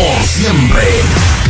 por siempre.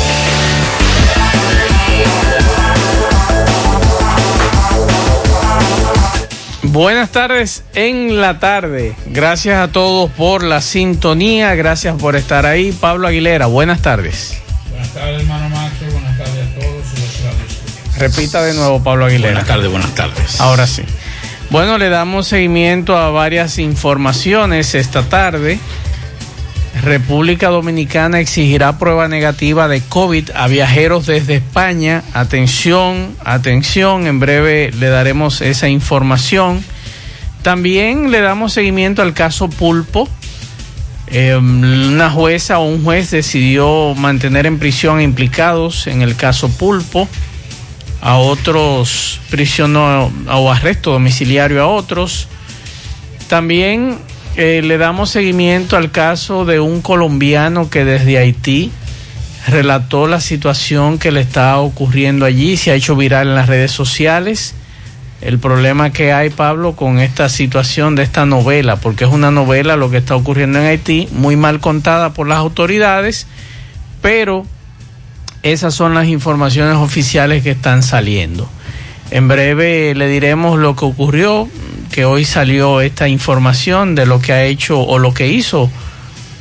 Buenas tardes en la tarde. Gracias a todos por la sintonía, gracias por estar ahí. Pablo Aguilera, buenas tardes. Buenas tardes, hermano Macho, buenas tardes a todos. Repita de nuevo, Pablo Aguilera. Buenas tardes, buenas tardes. Ahora sí. Bueno, le damos seguimiento a varias informaciones esta tarde. República Dominicana exigirá prueba negativa de COVID a viajeros desde España. Atención, atención, en breve le daremos esa información. También le damos seguimiento al caso Pulpo. Eh, una jueza o un juez decidió mantener en prisión implicados en el caso Pulpo a otros prisioneros o arresto domiciliario a otros. También eh, le damos seguimiento al caso de un colombiano que desde Haití relató la situación que le está ocurriendo allí, se ha hecho viral en las redes sociales. El problema que hay, Pablo, con esta situación de esta novela, porque es una novela lo que está ocurriendo en Haití, muy mal contada por las autoridades, pero esas son las informaciones oficiales que están saliendo. En breve le diremos lo que ocurrió, que hoy salió esta información de lo que ha hecho o lo que hizo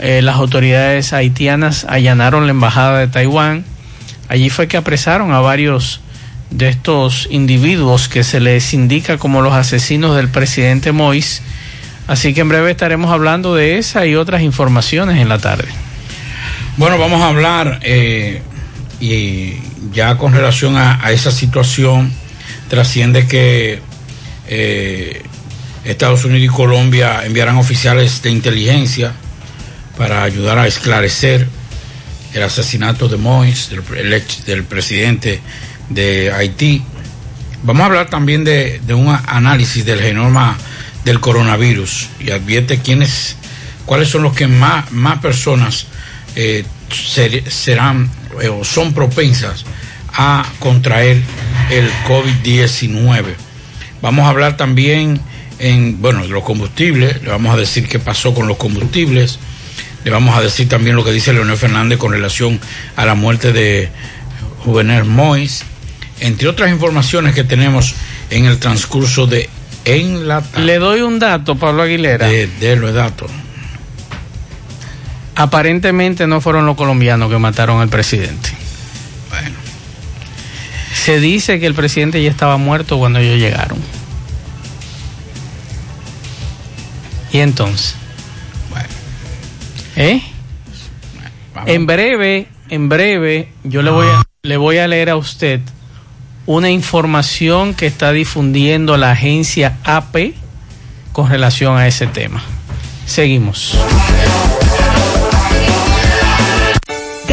eh, las autoridades haitianas allanaron la embajada de Taiwán. Allí fue que apresaron a varios de estos individuos que se les indica como los asesinos del presidente Mois. Así que en breve estaremos hablando de esa y otras informaciones en la tarde. Bueno, vamos a hablar eh, y ya con relación a, esa situación trasciende que eh, Estados Unidos y Colombia enviarán oficiales de inteligencia para ayudar a esclarecer el asesinato de Mois, del, el ex- del presidente de Haití. Vamos a hablar también de, un análisis del genoma del coronavirus y advierte quiénes, cuáles son los que más, personas eh, ser- serán eh, o son propensas a contraer el COVID-19. Vamos a hablar también en, bueno, de los combustibles, le vamos a decir qué pasó con los combustibles, le vamos a decir también lo que dice Leonel Fernández con relación a la muerte de Juvenel Mois, entre otras informaciones que tenemos en el transcurso de En la tarde. Le doy un dato, Pablo Aguilera. De, de los datos. Aparentemente no fueron los colombianos que mataron al presidente. Bueno, Se dice que el presidente ya estaba muerto cuando ellos llegaron. ¿Y entonces? bueno. ¿Eh? En breve, en breve, yo le voy a, le voy a leer a usted una información que está difundiendo la agencia AP con relación a ese tema. Seguimos.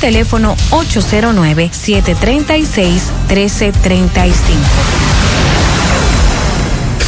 teléfono 809-736-1335.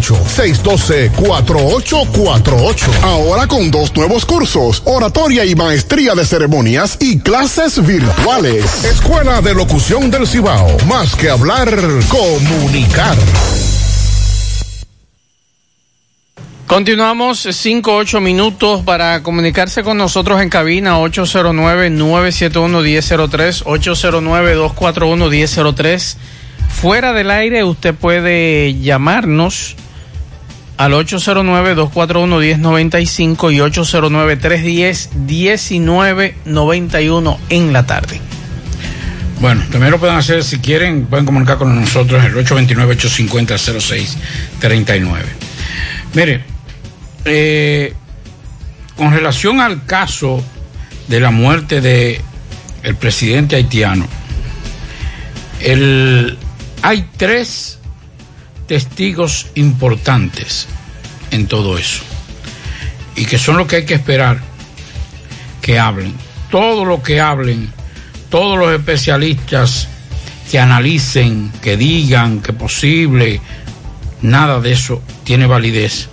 612-4848. Ahora con dos nuevos cursos, oratoria y maestría de ceremonias y clases virtuales. Escuela de Locución del Cibao. Más que hablar, comunicar. Continuamos 5-8 minutos para comunicarse con nosotros en cabina 809-971-1003, 809-241-1003. Fuera del aire usted puede llamarnos al 809-241-1095 y 809-310-1991 en la tarde. Bueno, también lo pueden hacer si quieren, pueden comunicar con nosotros el 829-850-0639. Mire, eh, con relación al caso de la muerte de presidente haitiano, el, hay tres testigos importantes en todo eso y que son los que hay que esperar que hablen. Todo lo que hablen, todos los especialistas que analicen, que digan que posible, nada de eso tiene validez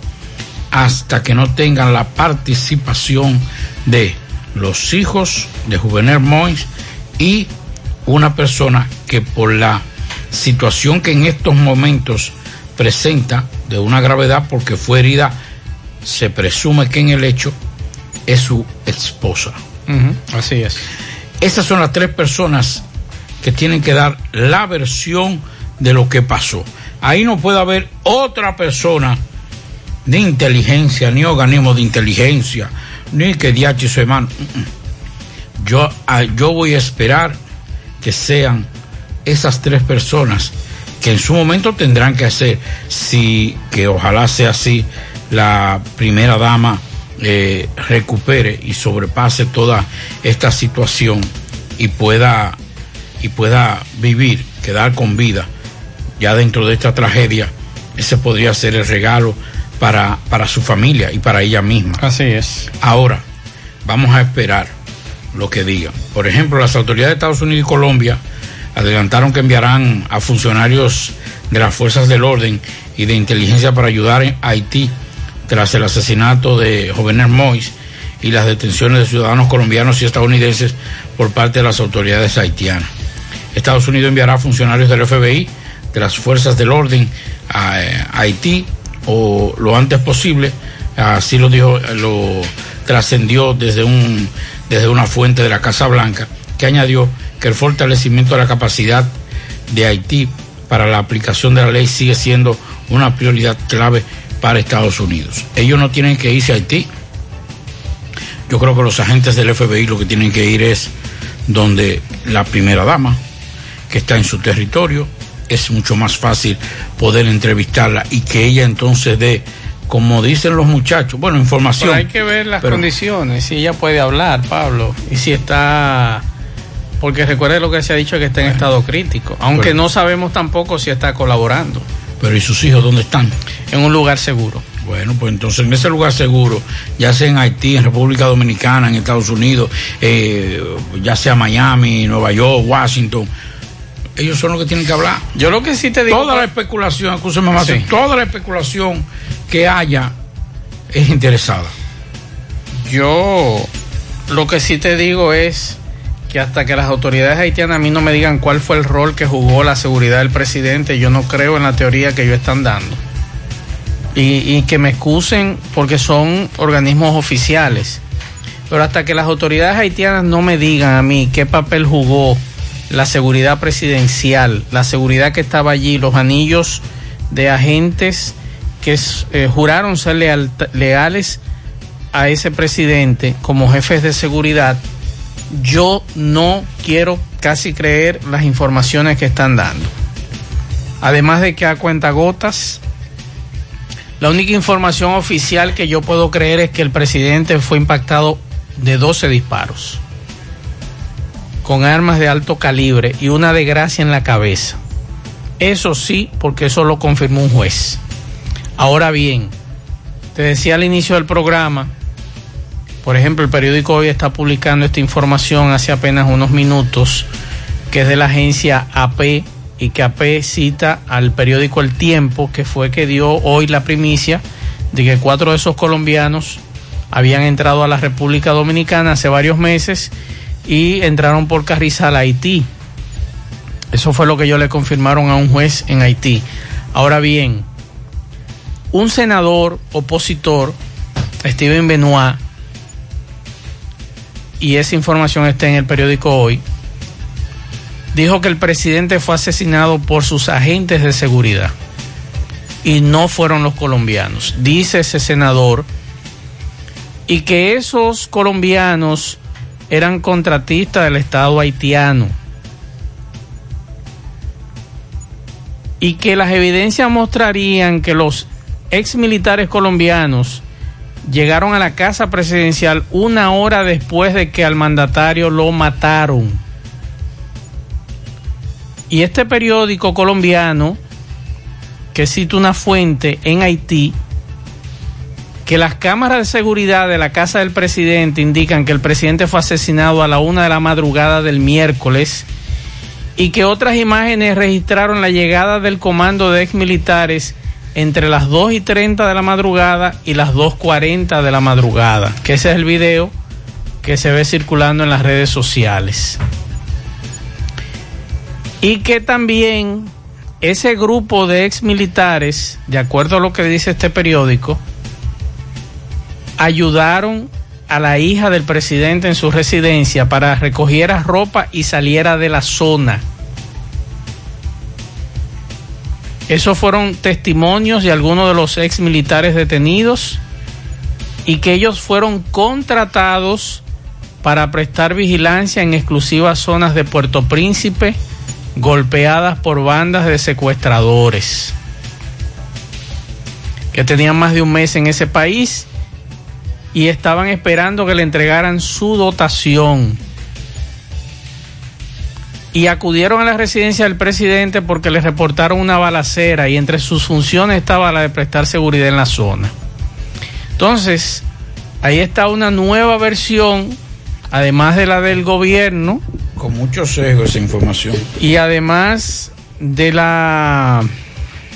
hasta que no tengan la participación de los hijos de Juvenel Mois y una persona que por la situación que en estos momentos presenta de una gravedad porque fue herida, se presume que en el hecho es su esposa. Así es. Esas son las tres personas que tienen que dar la versión de lo que pasó. Ahí no puede haber otra persona ni inteligencia, ni organismo de inteligencia, ni que diache su hermano. Yo, ah, yo voy a esperar que sean esas tres personas que en su momento tendrán que hacer, si que ojalá sea así, la primera dama eh, recupere y sobrepase toda esta situación y pueda y pueda vivir, quedar con vida ya dentro de esta tragedia, ese podría ser el regalo para, para su familia y para ella misma. Así es. Ahora, vamos a esperar lo que digan. Por ejemplo, las autoridades de Estados Unidos y Colombia adelantaron que enviarán a funcionarios de las fuerzas del orden y de inteligencia para ayudar en Haití tras el asesinato de Jovenel Mois y las detenciones de ciudadanos colombianos y estadounidenses por parte de las autoridades haitianas. Estados Unidos enviará funcionarios del FBI, de las fuerzas del orden a, Haití o lo antes posible, así lo dijo, lo trascendió desde un desde una fuente de la Casa Blanca que añadió que el fortalecimiento de la capacidad de Haití para la aplicación de la ley sigue siendo una prioridad clave para Estados Unidos. Ellos no tienen que irse a Haití. Yo creo que los agentes del FBI lo que tienen que ir es donde la primera dama, que está en su territorio, es mucho más fácil poder entrevistarla y que ella entonces dé, como dicen los muchachos, bueno, información. Pero hay que ver las condiciones, si ella puede hablar, Pablo, y si está porque recuerde lo que se ha dicho que está en estado crítico, aunque no sabemos tampoco si está colaborando. Pero ¿y sus hijos dónde están? En un lugar seguro. Bueno, pues entonces en ese lugar seguro, ya sea en Haití, en República Dominicana, en Estados Unidos, eh, ya sea Miami, Nueva York, Washington, ellos son los que tienen que hablar. Yo lo que sí te digo. Toda la especulación, escúchame más, toda la especulación que haya es interesada. Yo lo que sí te digo es que hasta que las autoridades haitianas a mí no me digan cuál fue el rol que jugó la seguridad del presidente, yo no creo en la teoría que ellos están dando. Y, que me excusen porque son organismos oficiales. Pero hasta que las autoridades haitianas no me digan a mí qué papel jugó la seguridad presidencial, la seguridad que estaba allí, los anillos de agentes que eh, juraron ser leales a ese presidente como jefes de seguridad, yo no quiero casi creer las informaciones que están dando. Además de que a cuentagotas La única información oficial que yo puedo creer es que el presidente fue impactado de 12 disparos con armas de alto calibre y una desgracia en la cabeza. Eso sí, porque eso lo confirmó un juez. Ahora bien, te decía al inicio del programa, por ejemplo, el periódico hoy está publicando esta información hace apenas unos minutos, que es de la agencia AP y que AP cita al periódico El Tiempo, que fue que dio hoy la primicia de que cuatro de esos colombianos habían entrado a la República Dominicana hace varios meses y entraron por Carrizal a Haití. Eso fue lo que ellos le confirmaron a un juez en Haití. Ahora bien, un senador opositor, Steven Benoit, y esa información está en el periódico hoy, dijo que el presidente fue asesinado por sus agentes de seguridad y no fueron los colombianos, dice ese senador, y que esos colombianos eran contratistas del Estado haitiano. Y que las evidencias mostrarían que los ex militares colombianos llegaron a la casa presidencial una hora después de que al mandatario lo mataron. Y este periódico colombiano, que cita una fuente en Haití, que las cámaras de seguridad de la casa del presidente indican que el presidente fue asesinado a la una de la madrugada del miércoles y que otras imágenes registraron la llegada del comando de ex militares entre las 2 y 30 de la madrugada y las 2.40 de la madrugada, que ese es el video que se ve circulando en las redes sociales. Y que también ese grupo de ex militares, de acuerdo a lo que dice este periódico, ayudaron a la hija del presidente en su residencia para recogiera ropa y saliera de la zona. Esos fueron testimonios de algunos de los ex militares detenidos y que ellos fueron contratados para prestar vigilancia en exclusivas zonas de Puerto Príncipe golpeadas por bandas de secuestradores que tenían más de un mes en ese país y estaban esperando que le entregaran su dotación. Y acudieron a la residencia del presidente porque les reportaron una balacera y entre sus funciones estaba la de prestar seguridad en la zona. Entonces, ahí está una nueva versión, además de la del gobierno. Con mucho sesgo esa información. Y además de la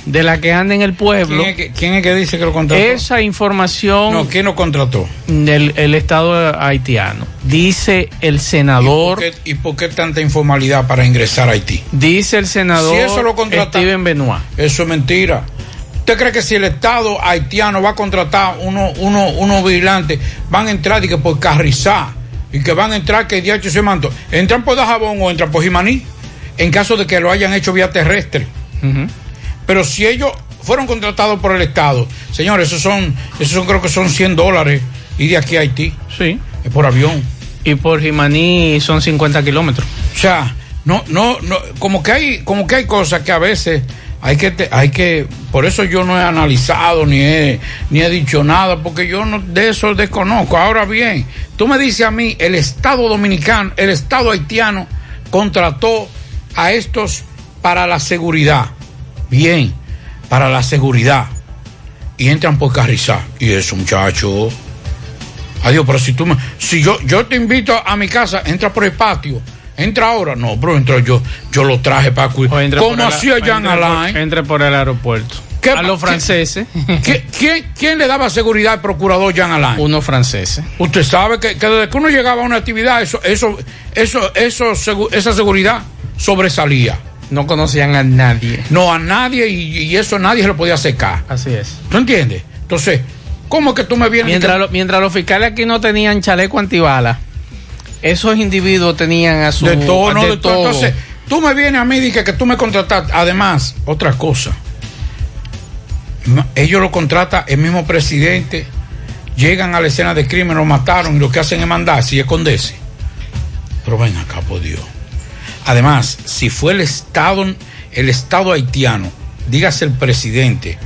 de la que anda en el pueblo. ¿Quién es que, quién es que dice que lo contrató? Esa información. No, ¿quién lo contrató? Del el Estado haitiano. Dice el senador. ¿Y por, qué, ¿Y por qué tanta informalidad para ingresar a Haití? Dice el senador Si eso lo contrata, Steven Benoit. Eso es mentira. ¿Usted cree que si el Estado haitiano va a contratar unos uno, uno vigilantes, van a entrar y que por Carrizá, y que van a entrar que DH se manto, entran por Dajabón o entran por Jimaní, en caso de que lo hayan hecho vía terrestre? Uh -huh. Pero si ellos fueron contratados por el Estado, señores, esos son, esos son creo que son 100 dólares y de aquí a Haití. Sí. Es por avión. Y por Jimaní son 50 kilómetros. O sea, no, no, no, como que hay, como que hay cosas que a veces hay que, te, hay que, por eso yo no he analizado ni he, ni he dicho nada, porque yo no, de eso desconozco. Ahora bien, tú me dices a mí, el Estado dominicano, el Estado haitiano contrató a estos para la seguridad bien para la seguridad. Y entran por Carrizá y eso muchacho. Adiós pero si tú me si yo yo te invito a mi casa entra por el patio. Entra ahora. No bro entro yo yo lo traje para cuidar. Como hacía Jean Alain entre por el aeropuerto. A los franceses. ¿quién, quién, ¿quién, le daba seguridad al procurador Jean Alain? unos franceses usted sabe que, que, desde que uno llegaba a una actividad eso eso eso, eso, eso esa seguridad sobresalía no conocían a nadie. No, a nadie y, y eso nadie se lo podía secar. Así es. ¿Tú entiendes? Entonces, ¿cómo que tú me vienes? Mientras, que... lo, mientras los fiscales aquí no tenían chaleco antibala, esos individuos tenían a su. De todo, no, de, de todo. todo. Entonces, tú me vienes a mí y dices que tú me contrataste. Además, otra cosa. Ellos lo contrata el mismo presidente. Llegan a la escena de crimen, lo mataron y lo que hacen es mandarse y esconderse. Pero ven acá, por Dios. Además, si fue el Estado, el Estado haitiano dígase el presidente,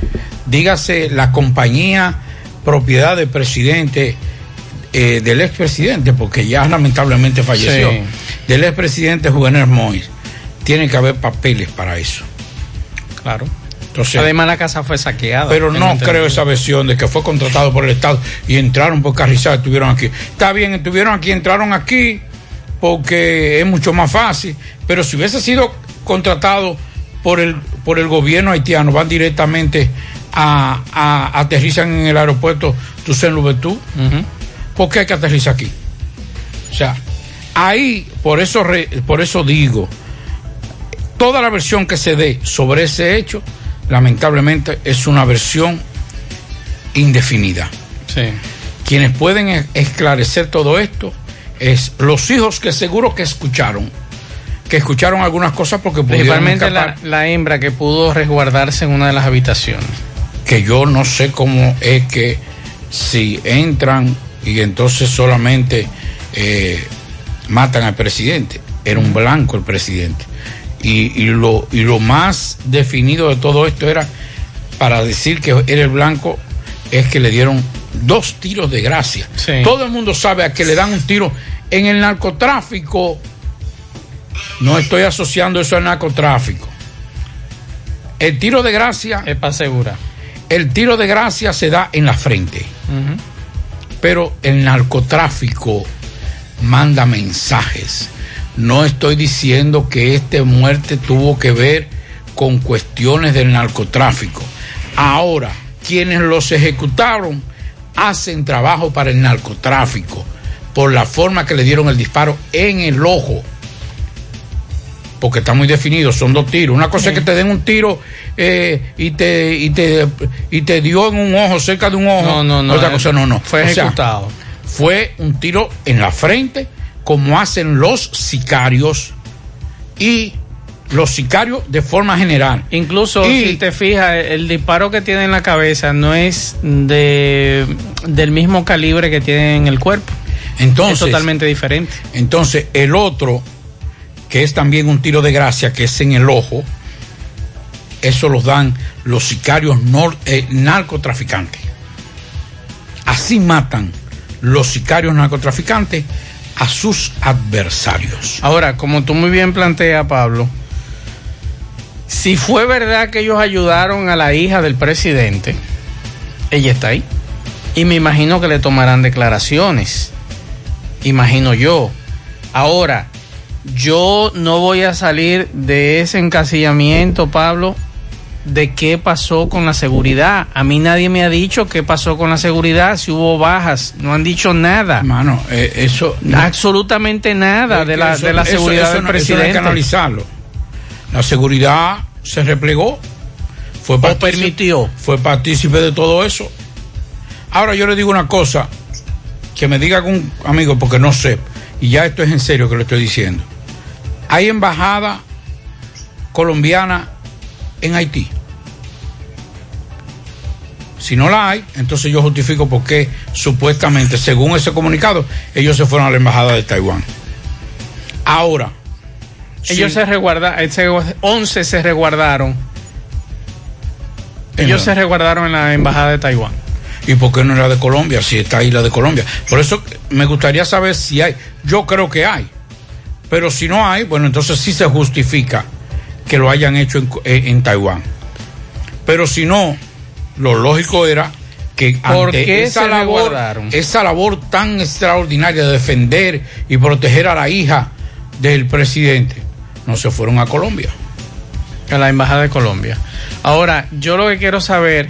dígase la compañía propiedad del presidente, eh, del expresidente, porque ya lamentablemente falleció, Sí. del expresidente Juvenal Mois, tiene que haber papeles para eso. Claro. Entonces, Además, la casa fue saqueada. pero no entendido. creo esa versión de que fue contratado por el Estado y entraron por Carrizal, estuvieron aquí. Está bien, estuvieron aquí, entraron aquí porque es mucho más fácil, pero si hubiese sido contratado por el, por el gobierno haitiano, van directamente a, a- aterrizan en el aeropuerto Toussaint Louverture. ¿Por qué hay que aterrizar aquí? O sea, ahí, por eso, re- por eso digo, toda la versión que se dé sobre ese hecho, lamentablemente es una versión indefinida. Sí. Quienes pueden e- esclarecer todo esto es los hijos que seguro que escucharon, que escucharon algunas cosas porque pudieron Principalmente la, la hembra que pudo resguardarse en una de las habitaciones. que yo no sé cómo es que si entran y entonces solamente eh, matan al presidente, era un blanco el presidente. Y, y lo, y lo más definido de todo esto era, para decir que era el blanco, es que le dieron dos tiros de gracia. Sí. Todo el mundo sabe a que le dan un tiro. En el narcotráfico, no estoy asociando eso al narcotráfico. El tiro de gracia... Es para asegurar. El tiro de gracia se da en la frente, pero el narcotráfico manda mensajes. No estoy diciendo que esta muerte tuvo que ver con cuestiones del narcotráfico. Ahora, quienes los ejecutaron hacen trabajo para el narcotráfico por la forma que le dieron el disparo en el ojo. Porque está muy definido, son dos tiros. Una cosa es que te den un tiro eh, y, te, y, te, y te dio en un ojo, cerca de un ojo. No, no, no, Otra eh, cosa no, no. fue O sea, ejecutado. fue un tiro en la frente, como hacen los sicarios y los sicarios de forma general. Incluso Y- si te fijas, el disparo que tiene en la cabeza no es de del mismo calibre que tiene en el cuerpo. Entonces, es totalmente diferente. Entonces, el otro, que es también un tiro de gracia, que es en el ojo, eso los dan los sicarios nor- eh, narcotraficantes. Así matan los sicarios narcotraficantes a sus adversarios. Ahora, como tú muy bien planteas, Pablo, si fue verdad que ellos ayudaron a la hija del presidente, ella está ahí. Y me imagino que le tomarán declaraciones. Imagino yo. Ahora, yo no voy a salir de ese encasillamiento, Pablo, de qué pasó con la seguridad. A mí nadie me ha dicho qué pasó con la seguridad, si hubo bajas. No han dicho nada. Hermano, eh, eso. Absolutamente nada de la, Eso- de la seguridad eso del no- eso hay presidente. que analizarlo. La seguridad se replegó. Fue partícipe, permitió. Fue partícipe de todo eso. Ahora yo le digo una cosa, que me diga algún amigo, porque no sé, y ya esto es en serio que lo estoy diciendo. Hay embajada colombiana en Haití. Si no la hay, entonces yo justifico por qué supuestamente, según ese comunicado, ellos se fueron a la embajada de Taiwán. Ahora, Ellos sí, se resguardaron, ese 11 se resguardaron. Ellos se resguardaron en la embajada de Taiwán. ¿Y por qué no era de Colombia? Si está ahí la de Colombia. Por eso me gustaría saber si hay. Yo creo que hay. Pero si no hay, bueno, entonces sí se justifica que lo hayan hecho en, en- en Taiwán. Pero si no, lo lógico era que ¿Por ante esa labor, esa labor tan extraordinaria de defender y proteger a la hija del presidente, no se fueron a Colombia. A la embajada de Colombia. Ahora, yo lo que quiero saber,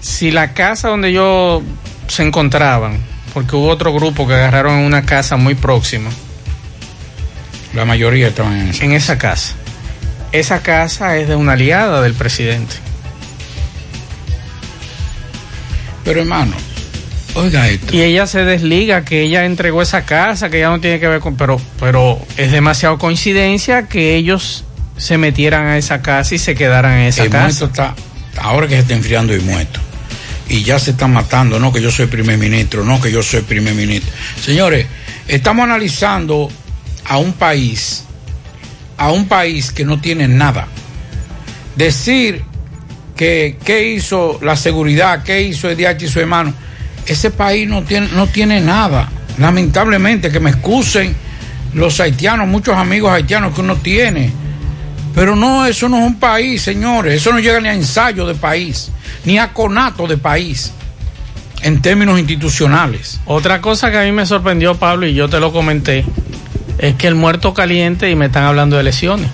si la casa donde ellos se encontraban, porque hubo otro grupo que agarraron en una casa muy próxima, La mayoría estaban en esa. en esa casa. Esa casa es de una aliada del presidente. Pero hermano, oiga esto. Y ella se desliga que ella entregó esa casa, que ya no tiene que ver con... Pero, pero es demasiado coincidencia que ellos se metieran a esa casa y se quedaran en esa el casa. muerto está, ahora que se está enfriando el muerto. Y ya se están matando, no que yo soy primer ministro, no que yo soy primer ministro. Señores, estamos analizando a un país, a un país que no tiene nada. decir que qué hizo la seguridad, qué hizo Ediachi y su hermano, ese país no tiene, no tiene nada. Lamentablemente, que me excusen los haitianos, muchos amigos haitianos que uno tiene. Pero no, eso no es un país, señores. Eso no llega ni a ensayo de país, ni a conato de país, en términos institucionales. Otra cosa que a mí me sorprendió, Pablo, y yo te lo comenté, es que el muerto caliente y me están hablando de lesiones.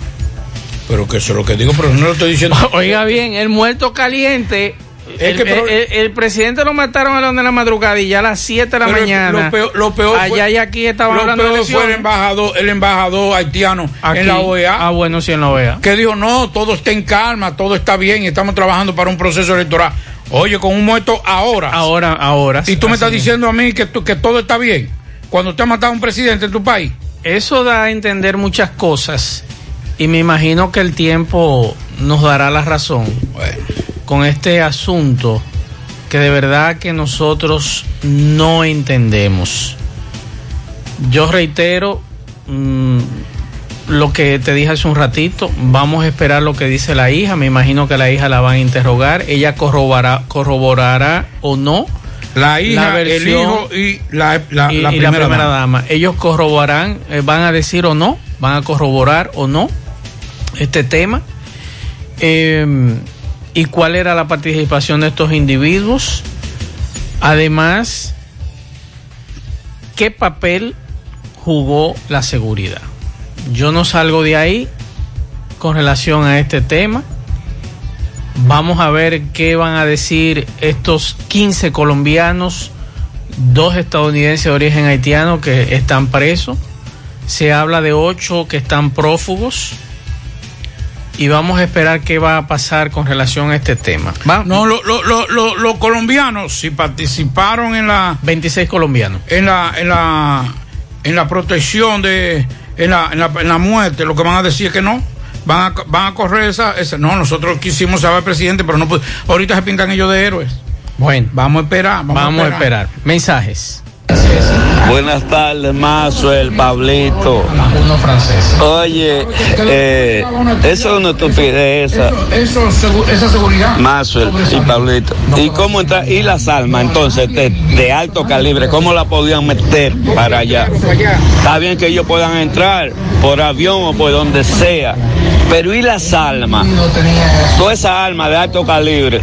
Pero que eso es lo que digo, pero no lo estoy diciendo. Oiga bien, el muerto caliente. El, presidente lo mataron a las de la madrugada y ya a las 7 de la Pero mañana. Lo peor, lo peor allá fue, y aquí estaban lo hablando de peor fue el embajador, el embajador haitiano Aquí. en la OEA. Ah, bueno, sí, en la OEA. que dijo, no, todo está en calma, todo está bien y estamos trabajando para un proceso electoral. Oye, con un muerto ahora. Ahora, ahora. Y tú me estás diciendo a mí que, tú- que todo está bien. Cuando te ha matado un presidente en tu país. Eso da a entender muchas cosas y me imagino que el tiempo nos dará la razón con este asunto que de verdad que nosotros no entendemos. Yo reitero mm, lo que te dije hace un ratito, vamos a esperar lo que dice la hija, me imagino que la hija la van a interrogar, ella corroborará, corroborará o no. La hija, La el hijo y la, la- y, la y primera, dama. dama. Ellos corroborarán, eh, van a decir o no, van a corroborar o no este tema. Eh, y cuál era la participación de estos individuos. Además, qué papel jugó la seguridad. Yo no salgo de ahí con relación a este tema. Vamos a ver qué van a decir estos 15 colombianos, dos estadounidenses de origen haitiano que están presos. Se habla de ocho que están prófugos. Y vamos a esperar qué va a pasar con relación a este tema. Va- No, lo- lo- lo- lo- los colombianos, si participaron en la 26 colombianos. en la en la en la protección de en la, en la, en la muerte, lo que van a decir es que no. Van a, van a correr esa, esa- No, nosotros quisimos saber presidente, pero no Ahorita se pintan ellos de héroes. Bueno, Vamos a esperar. Vamos, vamos a esperar. Mensajes. Buenas tardes, Mazo, el Pablito. Oye, eh, eso es una estupidez esa. Eso, esa seguridad. Mazo y Pablito. ¿Y cómo está? ¿Y las armas entonces de, de alto calibre? ¿Cómo la podían meter para allá? Está bien que ellos puedan entrar por avión o por donde sea. Pero ¿y las armas? Todas esas armas de alto calibre.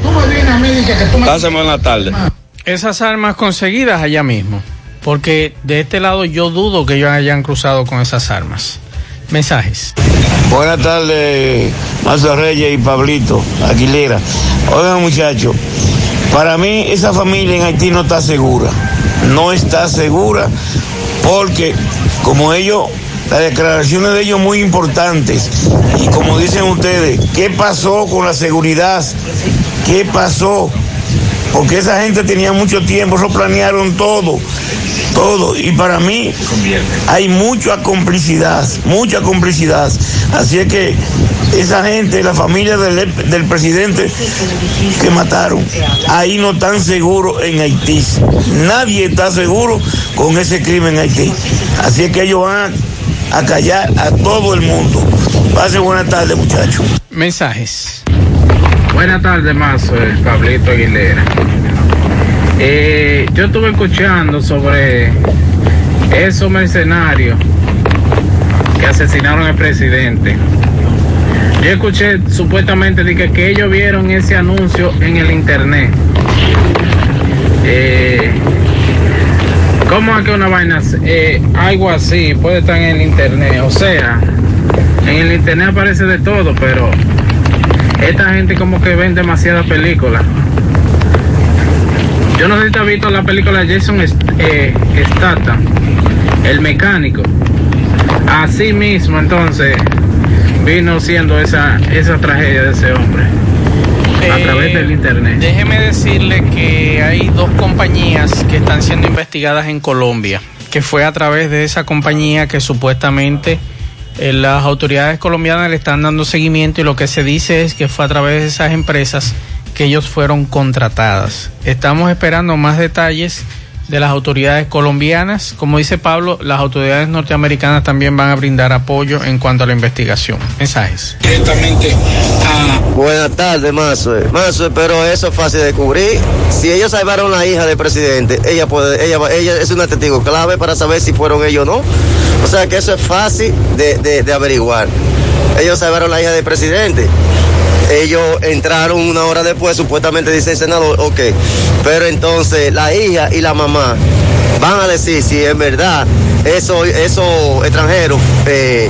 Pasen buenas tardes. Esas armas conseguidas allá mismo. Porque de este lado yo dudo que ellos hayan cruzado con esas armas. Mensajes. Buenas tardes, Mazo Reyes y Pablito Aguilera. Oigan muchachos, para mí esa familia en Haití no está segura. No está segura porque como ellos, las declaraciones de ellos muy importantes. Y como dicen ustedes, ¿qué pasó con la seguridad? ¿Qué pasó? Porque esa gente tenía mucho tiempo, eso planearon todo, todo. Y para mí hay mucha complicidad, mucha complicidad. Así es que esa gente, la familia del, del presidente que mataron, ahí no están seguros en Haití. Nadie está seguro con ese crimen en Haití. Así es que ellos van a, callar a todo el mundo. Pase buena tarde, muchachos. Mensajes. Buenas tardes, Mazo, el Pablito Aguilera. Eh, yo estuve escuchando sobre esos mercenarios que asesinaron al presidente. Yo escuché supuestamente de que, ellos vieron ese anuncio en el internet. Eh, ¿Cómo es que una vaina, eh, algo así puede estar en el internet? O sea, en el internet aparece de todo, pero esta gente como que ven demasiadas películas. Yo no sé si te has visto la película de Jason eh, Statham, el mecánico. Así mismo entonces vino siendo esa, esa tragedia de ese hombre. A Eh, través del internet. Déjeme decirle que hay dos compañías que están siendo investigadas en Colombia, que fue a través de esa compañía que supuestamente eh, las autoridades colombianas le están dando seguimiento y lo que se dice es que fue a través de esas empresas que ellos fueron contratadas. Estamos esperando más detalles de las autoridades colombianas. Como dice Pablo, las autoridades norteamericanas también van a brindar apoyo en cuanto a la investigación. Mensajes. Directamente a... Buenas tardes, Mazo. Mazo, pero eso es fácil de cubrir. Si ellos salvaron a la hija del presidente, ella puede, ella, ella es una testigo clave para saber si fueron ellos o no. O sea que eso es fácil de, de, de averiguar. Ellos salvaron a la hija del presidente ellos entraron una hora después, supuestamente dice el senador, ok, pero entonces la hija y la mamá van a decir si en verdad esos eso extranjeros eh,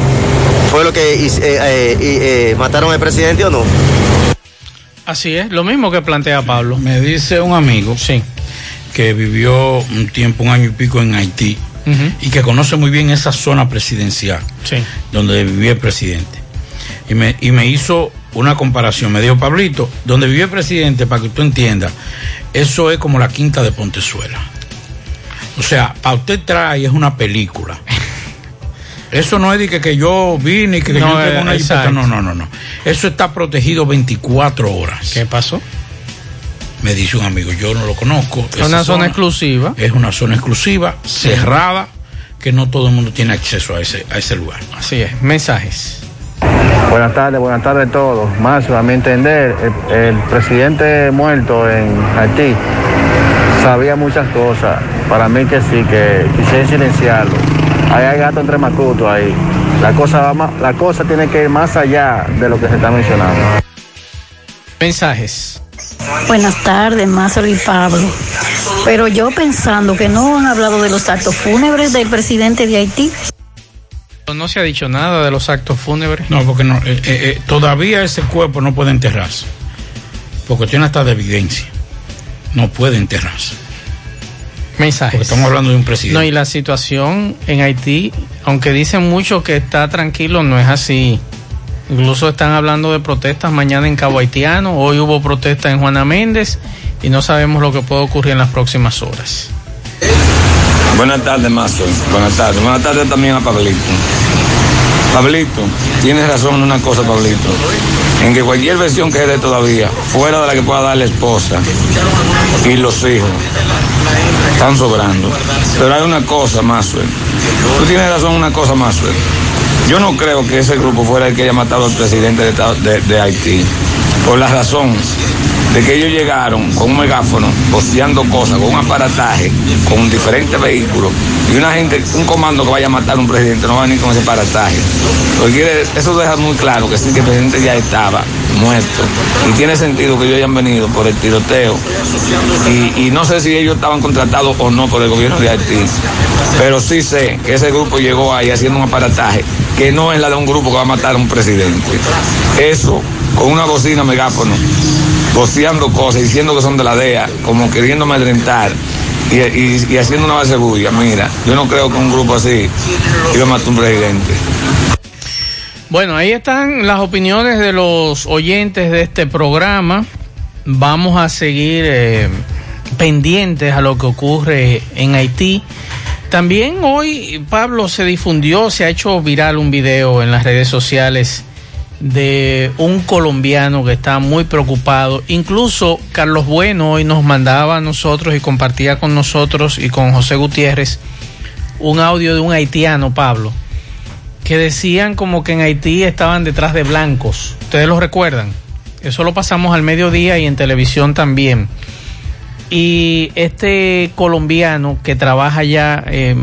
fue lo que eh, eh, eh, mataron al presidente o no. Así es, lo mismo que plantea Pablo. Me dice un amigo sí. que vivió un tiempo, un año y pico en Haití uh -huh. y que conoce muy bien esa zona presidencial sí. donde vivía el presidente. Y me, y me hizo una comparación. Me dijo, Pablito, donde vive el presidente, para que tú entiendas, eso es como la quinta de Pontezuela. O sea, para usted trae es una película. Eso no es de que, que yo vine y que, que No, yo tengo eh, una jipeta. No, no, no, no. Eso está protegido 24 horas. ¿Qué pasó? Me dice un amigo, yo no lo conozco. Es una zona exclusiva. Es una zona exclusiva, cerrada, que no todo el mundo tiene acceso a ese, a ese lugar. Así es. Mensajes. Buenas tardes, buenas tardes a todos. Más, a mi entender, el, el, presidente muerto en Haití sabía muchas cosas. Para mí que sí, que quisiera silenciarlo. Ahí hay gato entre macutos ahí. La cosa, va más, la cosa tiene que ir más allá de lo que se está mencionando. Mensajes. Buenas tardes, Mazo y Pablo. Pero yo pensando que no han hablado de los actos fúnebres del presidente de Haití. No se ha dicho nada de los actos fúnebres. No, porque no, eh, eh, eh, todavía ese cuerpo no puede enterrarse. Porque tiene hasta de evidencia. No puede enterrarse. Mensajes. Porque estamos hablando de un presidente. No, y la situación en Haití, aunque dicen mucho que está tranquilo, no es así. Incluso están hablando de protestas mañana en Cabo Haitiano, hoy hubo protestas en Juana Méndez y no sabemos lo que puede ocurrir en las próximas horas. Buenas tardes, Mazo. Buenas tardes. Buenas tardes también a Pablito. Pablito, tienes razón en una cosa, Pablito. En que cualquier versión que dé todavía, fuera de la que pueda dar la esposa y los hijos, están sobrando. Pero hay una cosa, Mazo. Tú tienes razón en una cosa, Mazo. Yo no creo que ese grupo fuera el que haya matado al presidente de, de, de Haití. Por la razón de que ellos llegaron con un megáfono, posteando cosas, con un aparataje, con diferentes vehículos, y una gente, un comando que vaya a matar a un presidente no va a venir con ese aparataje. Porque eso deja muy claro que sí que el presidente ya estaba muerto. Y tiene sentido que ellos hayan venido por el tiroteo. Y, y no sé si ellos estaban contratados o no por el gobierno de Haití. Pero sí sé que ese grupo llegó ahí haciendo un aparataje que no es la de un grupo que va a matar a un presidente. Eso, con una bocina megáfono, voceando cosas, diciendo que son de la DEA, como queriendo amedrentar y, y, haciendo una base bulla. Mira, yo no creo que un grupo así iba a matar un presidente. Bueno, ahí están las opiniones de los oyentes de este programa. Vamos a seguir eh, pendientes a lo que ocurre en Haití. También hoy, Pablo, se difundió, se ha hecho viral un video en las redes sociales de un colombiano que está muy preocupado. Incluso Carlos Bueno hoy nos mandaba a nosotros y compartía con nosotros y con José Gutiérrez un audio de un haitiano, Pablo, que decían como que en Haití estaban detrás de blancos. ¿Ustedes lo recuerdan? Eso lo pasamos al mediodía y en televisión también. Y este colombiano que trabaja ya eh,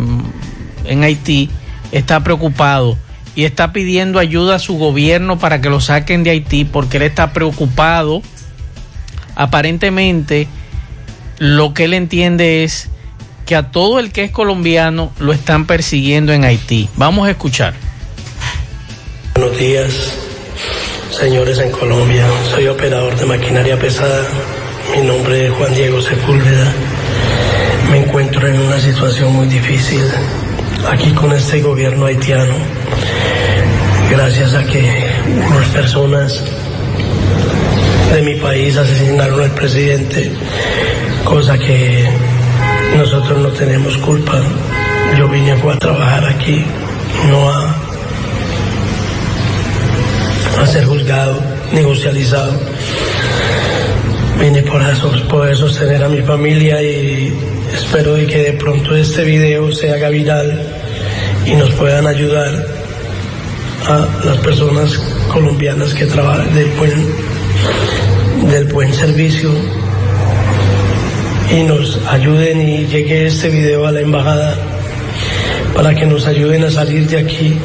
en Haití está preocupado y está pidiendo ayuda a su gobierno para que lo saquen de Haití porque él está preocupado. Aparentemente, lo que él entiende es que a todo el que es colombiano lo están persiguiendo en Haití. Vamos a escuchar. Buenos días, señores en Colombia. Soy operador de maquinaria pesada. Mi nombre es Juan Diego Sepúlveda. Me encuentro en una situación muy difícil aquí con este gobierno haitiano gracias a que unas personas de mi país asesinaron al presidente, cosa que nosotros no tenemos culpa. Yo vine a trabajar aquí, no a, a ser juzgado ni. Vine por, eso, poder sostener a mi familia y espero de que de pronto este video se haga viral y nos puedan ayudar a las personas colombianas que trabajan del buen, del buen servicio y nos ayuden y llegue este video a la embajada para que nos ayuden a salir de aquí,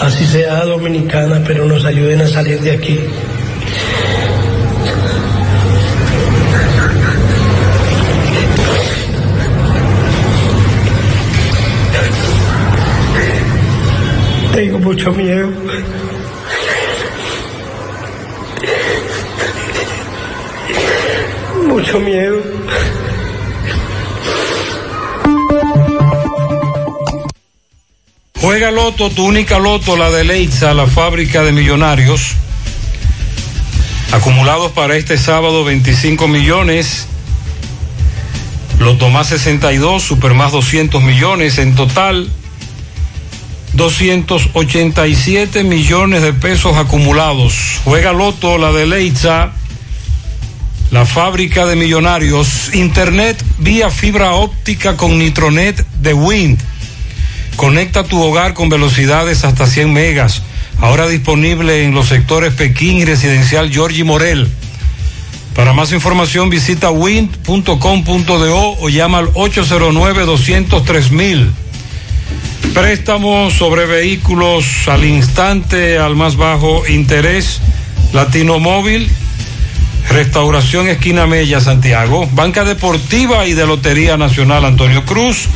así sea dominicana, pero nos ayuden a salir de aquí. Tengo mucho miedo. Mucho miedo. Juega Loto, tu única Loto, la de Leitza, la fábrica de millonarios. Acumulados para este sábado 25 millones. Loto más 62, Super más 200 millones. En total, 287 millones de pesos acumulados. Juega Loto, la de Leitza, la fábrica de millonarios. Internet vía fibra óptica con Nitronet de Wind. Conecta tu hogar con velocidades hasta 100 megas. Ahora disponible en los sectores Pekín y Residencial Georgie Morel. Para más información visita wind.com.do o llama al 809-203 Préstamos sobre vehículos al instante, al más bajo interés. Latino Móvil, Restauración Esquina Mella, Santiago. Banca Deportiva y de Lotería Nacional Antonio Cruz.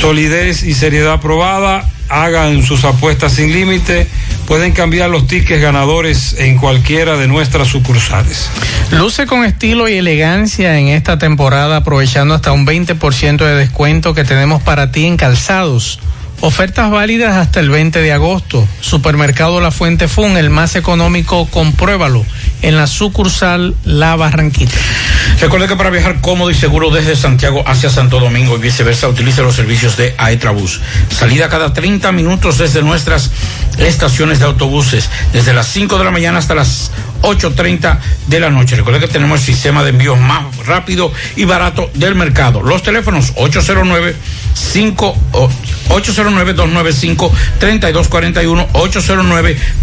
Solidez y seriedad probada. Hagan sus apuestas sin límite. Pueden cambiar los tickets ganadores en cualquiera de nuestras sucursales. Luce con estilo y elegancia en esta temporada, aprovechando hasta un 20% de descuento que tenemos para ti en calzados. Ofertas válidas hasta el 20 de agosto. Supermercado La Fuente Fun, el más económico, compruébalo en la sucursal La Barranquita. Recuerde que para viajar cómodo y seguro desde Santiago hacia Santo Domingo y viceversa, utilice los servicios de Aetrabús. Salida cada 30 minutos desde nuestras estaciones de autobuses, desde las 5 de la mañana hasta las 8.30 de la noche. Recuerde que tenemos el sistema de envío más rápido y barato del mercado. Los teléfonos 809 5 809-295-3241,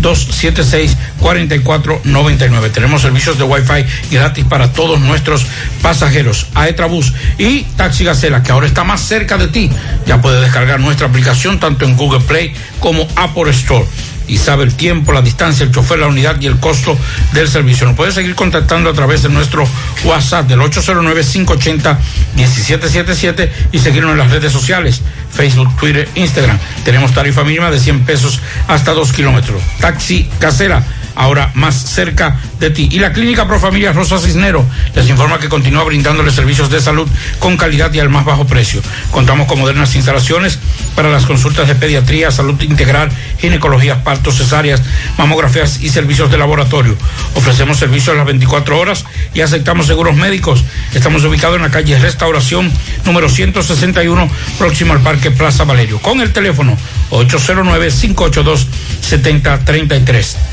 809-276-4499. Tenemos servicios de Wi-Fi gratis para todos nuestros pasajeros. Aetrabús y Taxi Gacela, que ahora está más cerca de ti. Ya puedes descargar nuestra aplicación tanto en Google Play como Apple Store y sabe el tiempo, la distancia, el chofer, la unidad y el costo del servicio. Nos puede seguir contactando a través de nuestro WhatsApp del 809-580-1777 y seguirnos en las redes sociales, Facebook, Twitter, Instagram. Tenemos tarifa mínima de 100 pesos hasta 2 kilómetros. Taxi casera ahora más cerca de ti. Y la Clínica Profamilia Rosa Cisnero les informa que continúa brindándoles servicios de salud con calidad y al más bajo precio. Contamos con modernas instalaciones para las consultas de pediatría, salud integral, ginecología, partos, cesáreas, mamografías y servicios de laboratorio. Ofrecemos servicios a las 24 horas y aceptamos seguros médicos. Estamos ubicados en la calle Restauración número 161, próximo al Parque Plaza Valerio, con el teléfono 809-582-7033.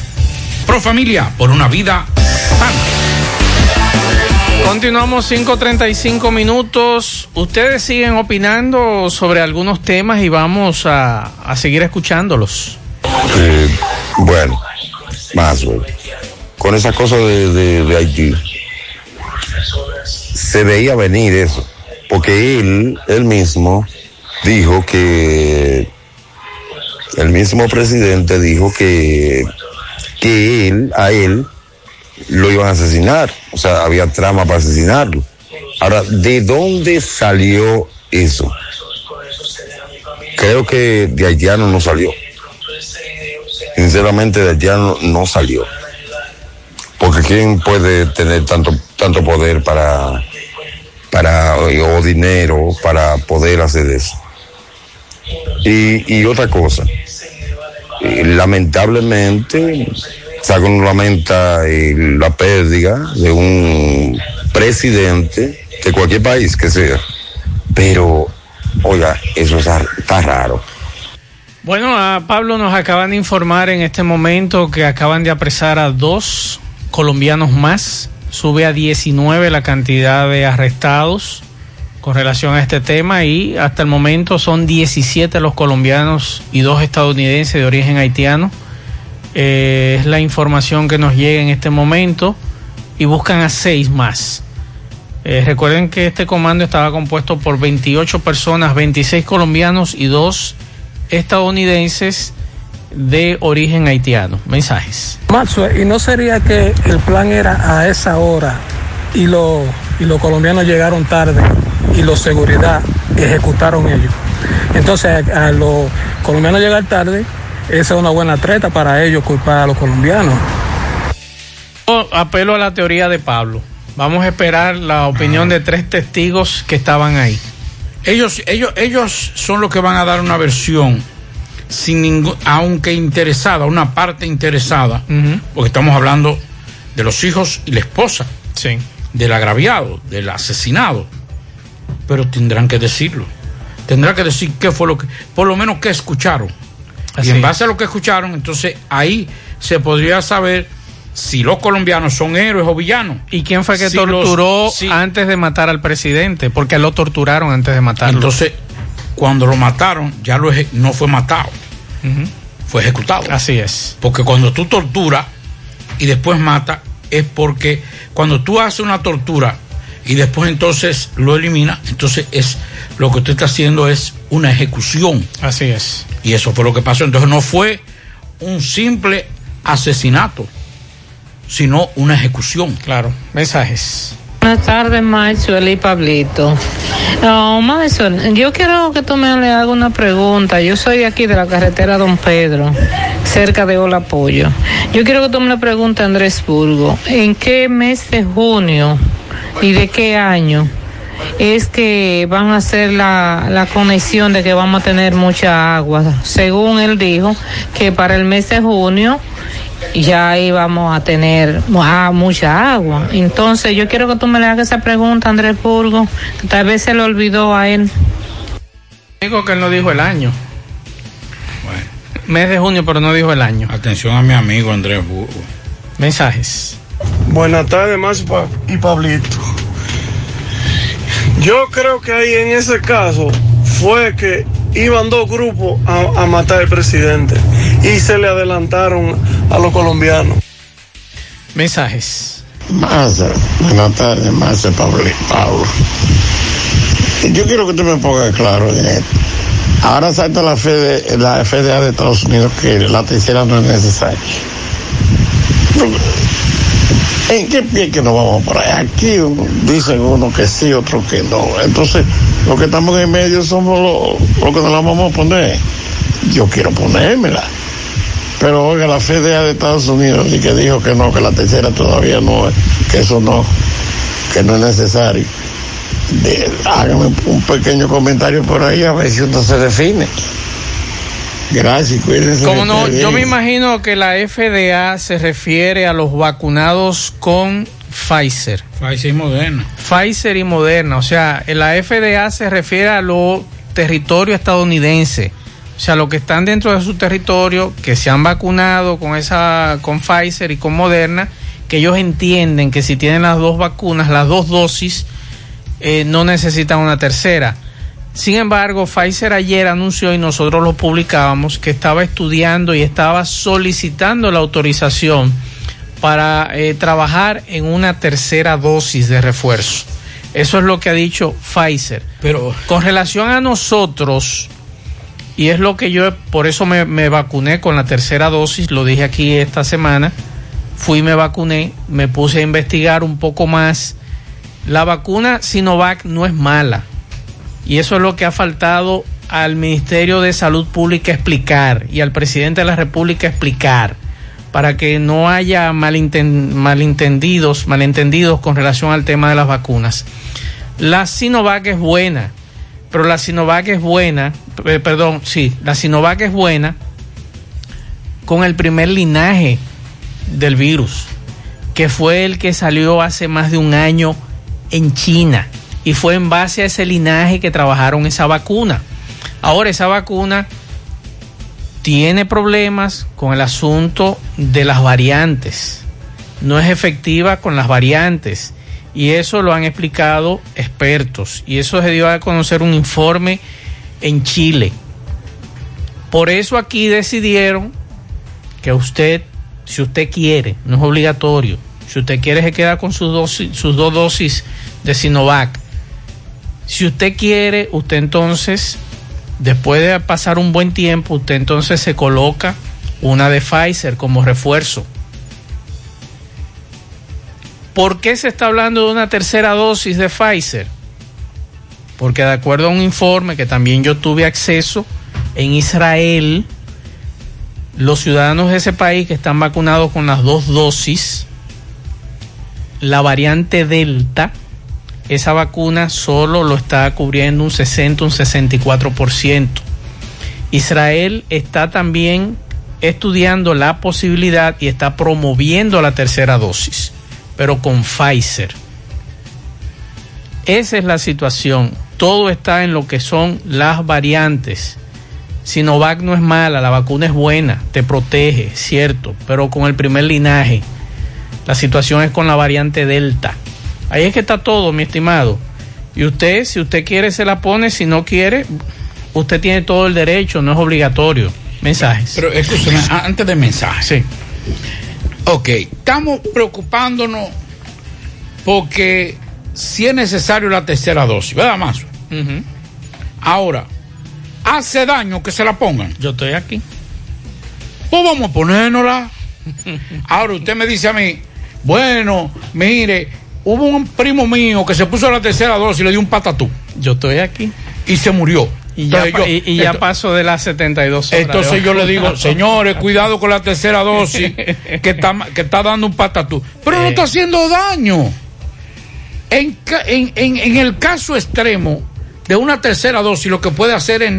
Pro Familia, por una vida sana. Continuamos 5.35 minutos. Ustedes siguen opinando sobre algunos temas y vamos a, a seguir escuchándolos. Eh, bueno, más. Con esa cosa de, de, de Haití, se veía venir eso, porque él, él mismo, dijo que, el mismo presidente dijo que, que él, a él, lo iban a asesinar, o sea, había trama para asesinarlo. Ahora, ¿de dónde salió eso? Creo que de haitiano no salió. Sinceramente, de haitiano no salió. Porque quién puede tener tanto, tanto poder para, para, o dinero para poder hacer eso. Y, y otra cosa, eh, lamentablemente, saca uno lamenta la pérdida de un presidente de cualquier país que sea. Pero, oiga, eso está, está raro. Bueno, a Pablo nos acaban de informar en este momento que acaban de apresar a dos colombianos más. Sube a 19 la cantidad de arrestados con relación a este tema y hasta el momento son 17 los colombianos y dos estadounidenses de origen haitiano. Eh, es la información que nos llega en este momento y buscan a seis más. Eh, recuerden que este comando estaba compuesto por 28 personas, 26 colombianos y dos estadounidenses de origen haitiano. Mensajes. Maxwell, ¿y no sería que el plan era a esa hora y, y los colombianos llegaron tarde y los seguridad ejecutaron ellos? Entonces, a, a los colombianos llegar tarde, esa es una buena treta para ellos culpar a los colombianos. Apelo a la teoría de Pablo. Vamos a esperar la opinión de tres testigos que estaban ahí. Ellos, ellos, ellos son los que van a dar una versión sin ningún, aunque interesada, una parte interesada, porque estamos hablando de los hijos y la esposa, sí. del agraviado, del asesinado, pero tendrán que decirlo, tendrán que decir qué fue lo que, por lo menos qué escucharon, Así y en es. base a lo que escucharon, entonces ahí se podría saber si los colombianos son héroes o villanos. ¿Y quién fue que Si los- torturó antes de matar al presidente? Porque lo torturaron antes de matarlo. Entonces, cuando lo mataron, ya lo eje- no fue matado, fue ejecutado. Así es. Porque cuando tú torturas y después matas, es porque cuando tú haces una tortura y después entonces lo eliminas, entonces es lo que usted está haciendo es una ejecución. Así es. Y eso fue lo que pasó. Entonces no fue un simple asesinato, sino una ejecución. Claro. Mensajes. Buenas tardes, Maxwell y Pablito. No, Maxwell, yo quiero que tú me le hagas una pregunta. Yo soy de aquí de la carretera Don Pedro, cerca de Hola Pollo. Yo quiero que tú me le preguntes a Andrés Burgo, ¿en qué mes de junio y de qué año es que van a hacer la, la conexión de que vamos a tener mucha agua? Según él dijo, que para el mes de junio ya íbamos a tener ah, mucha agua. Entonces yo quiero que tú me le hagas esa pregunta, Andrés Burgo, que tal vez se le olvidó a él. Digo que él no dijo el año. Mes de junio, pero no dijo el año. Atención a mi amigo Andrés Burgo. Mensajes. Buenas tardes, Max y Pablito. Yo creo que ahí en ese caso fue que iban dos grupos a, a matar al presidente y se le adelantaron a los colombianos. Mensajes. Más, buenas tardes, más Pablo. Pablo. Yo quiero que tú me pongas claro en esto. Ahora salta la, la FDA de Estados Unidos que la tercera no es necesaria. ¿En qué pie que nos vamos por ahí? Aquí dicen uno que sí, otro que no. Entonces, los que estamos en medio somos los, los que nos la vamos a poner. Yo quiero ponérmela. Pero oiga, la FDA de Estados Unidos y que dijo que no, que la tercera todavía no, que eso no, que no es necesario. De- hágame un pequeño comentario por ahí a ver si uno se define. Gracias, cuídense. Como no, yo me imagino que la FDA se refiere a los vacunados con Pfizer. Pfizer y Moderna. Pfizer y Moderna. O sea, la FDA se refiere a los territorios estadounidenses. O sea, los que están dentro de su territorio, que se han vacunado con esa, con Pfizer y con Moderna, que ellos entienden que si tienen las dos vacunas, las dos dosis, eh, no necesitan una tercera. Sin embargo, Pfizer ayer anunció y nosotros lo publicábamos que estaba estudiando y estaba solicitando la autorización para eh, trabajar en una tercera dosis de refuerzo. Eso es lo que ha dicho Pfizer. Pero con relación a nosotros, y es lo que yo, por eso me, me vacuné con la tercera dosis, lo dije aquí esta semana, fui, me vacuné, me puse a investigar un poco más. La vacuna Sinovac no es mala. Y eso es lo que ha faltado al Ministerio de Salud Pública explicar y al presidente de la República explicar para que no haya malentendidos, malentendidos con relación al tema de las vacunas. La Sinovac es buena, pero la Sinovac es buena, eh, perdón, sí, la Sinovac es buena con el primer linaje del virus, que fue el que salió hace más de un año en China y fue en base a ese linaje que trabajaron esa vacuna. Ahora esa vacuna tiene problemas con el asunto de las variantes. No es efectiva con las variantes. Y eso lo han explicado expertos. Y eso se dio a conocer un informe en Chile. Por eso aquí decidieron que usted, si usted quiere, no es obligatorio, si usted quiere se queda con sus, dosis, sus dos dosis de Sinovac. Si usted quiere, usted entonces, después de pasar un buen tiempo, usted entonces se coloca una de Pfizer como refuerzo. ¿Por qué se está hablando de una tercera dosis de Pfizer? Porque de acuerdo a un informe que también yo tuve acceso, en Israel, los ciudadanos de ese país que están vacunados con las dos dosis, la variante Delta, esa vacuna solo lo está cubriendo un 60, un 64%. Israel está también estudiando la posibilidad y está promoviendo la tercera dosis, pero con Pfizer. Esa es la situación. Todo está en lo que son las variantes. Sinovac no es mala, la vacuna es buena, te protege, cierto, pero con el primer linaje. La situación es con la variante Delta. Ahí es que está todo, mi estimado. Y usted, si usted quiere, se la pone. Si no quiere, usted tiene todo el derecho, no es obligatorio. Mensajes. Pero escúchame, antes de mensajes. Sí. Ok, estamos preocupándonos porque si es necesario la tercera dosis, ¿verdad, Mazo? Ahora, hace daño que se la pongan. Yo estoy aquí. Pues vamos a ponérnosla. Ahora usted me dice a mí, bueno, mire, hubo un primo mío que se puso la tercera dosis y le dio un patatú. Yo estoy aquí. Y se murió. Y ya, yo- y, y ya pasó de las 72 horas. Entonces yo le digo, señores, cuidado con la tercera dosis que está, que está dando un patatú. Pero no está haciendo daño. En, en, en, en el caso extremo de una tercera dosis, lo que puede hacer es...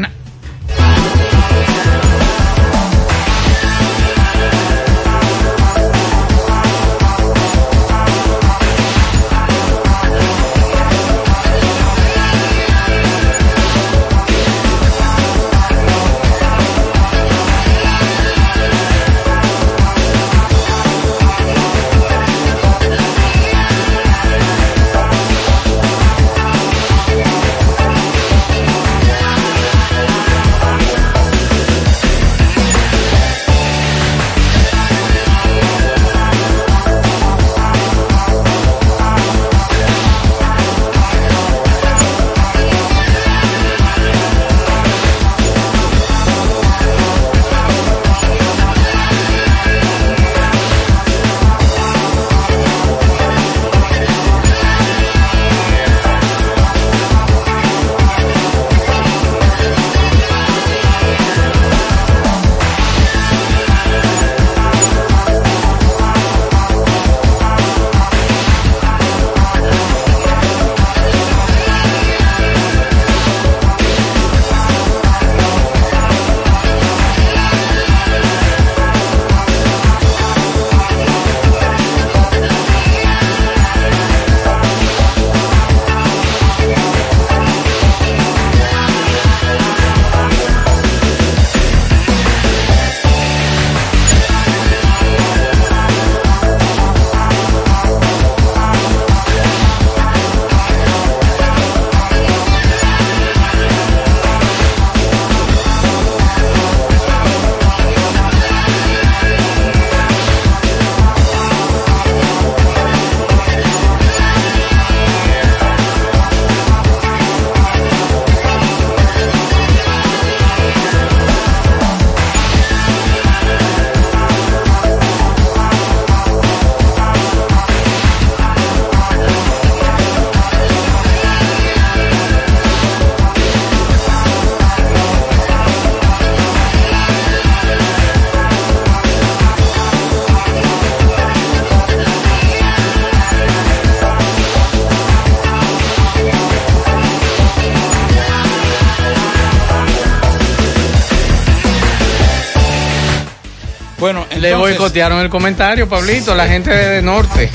boicotearon el comentario, Pablito, la gente de Norte.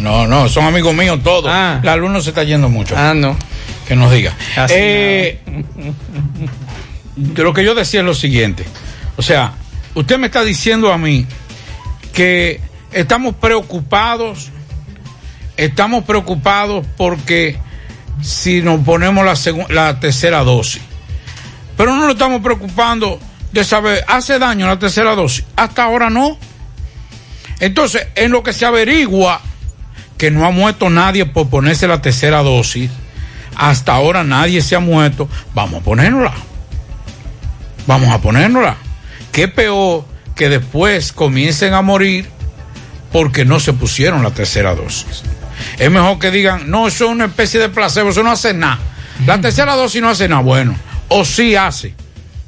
no, no, son amigos míos todos. La luz no se está yendo mucho. Ah, no. Que nos diga. Eh, de lo que yo decía es lo siguiente. O sea, usted me está diciendo a mí que estamos preocupados estamos preocupados porque si nos ponemos la, segu- la tercera dosis. Pero no nos estamos preocupando de saber, ¿hace daño la tercera dosis? Hasta ahora no. Entonces, en lo que se averigua que no ha muerto nadie por ponerse la tercera dosis, hasta ahora nadie se ha muerto, vamos a ponérnosla. Vamos a ponérnosla. Qué peor que después comiencen a morir porque no se pusieron la tercera dosis. Es mejor que digan, no, eso es una especie de placebo, eso no hace nada. La tercera dosis no hace nada bueno, o sí hace.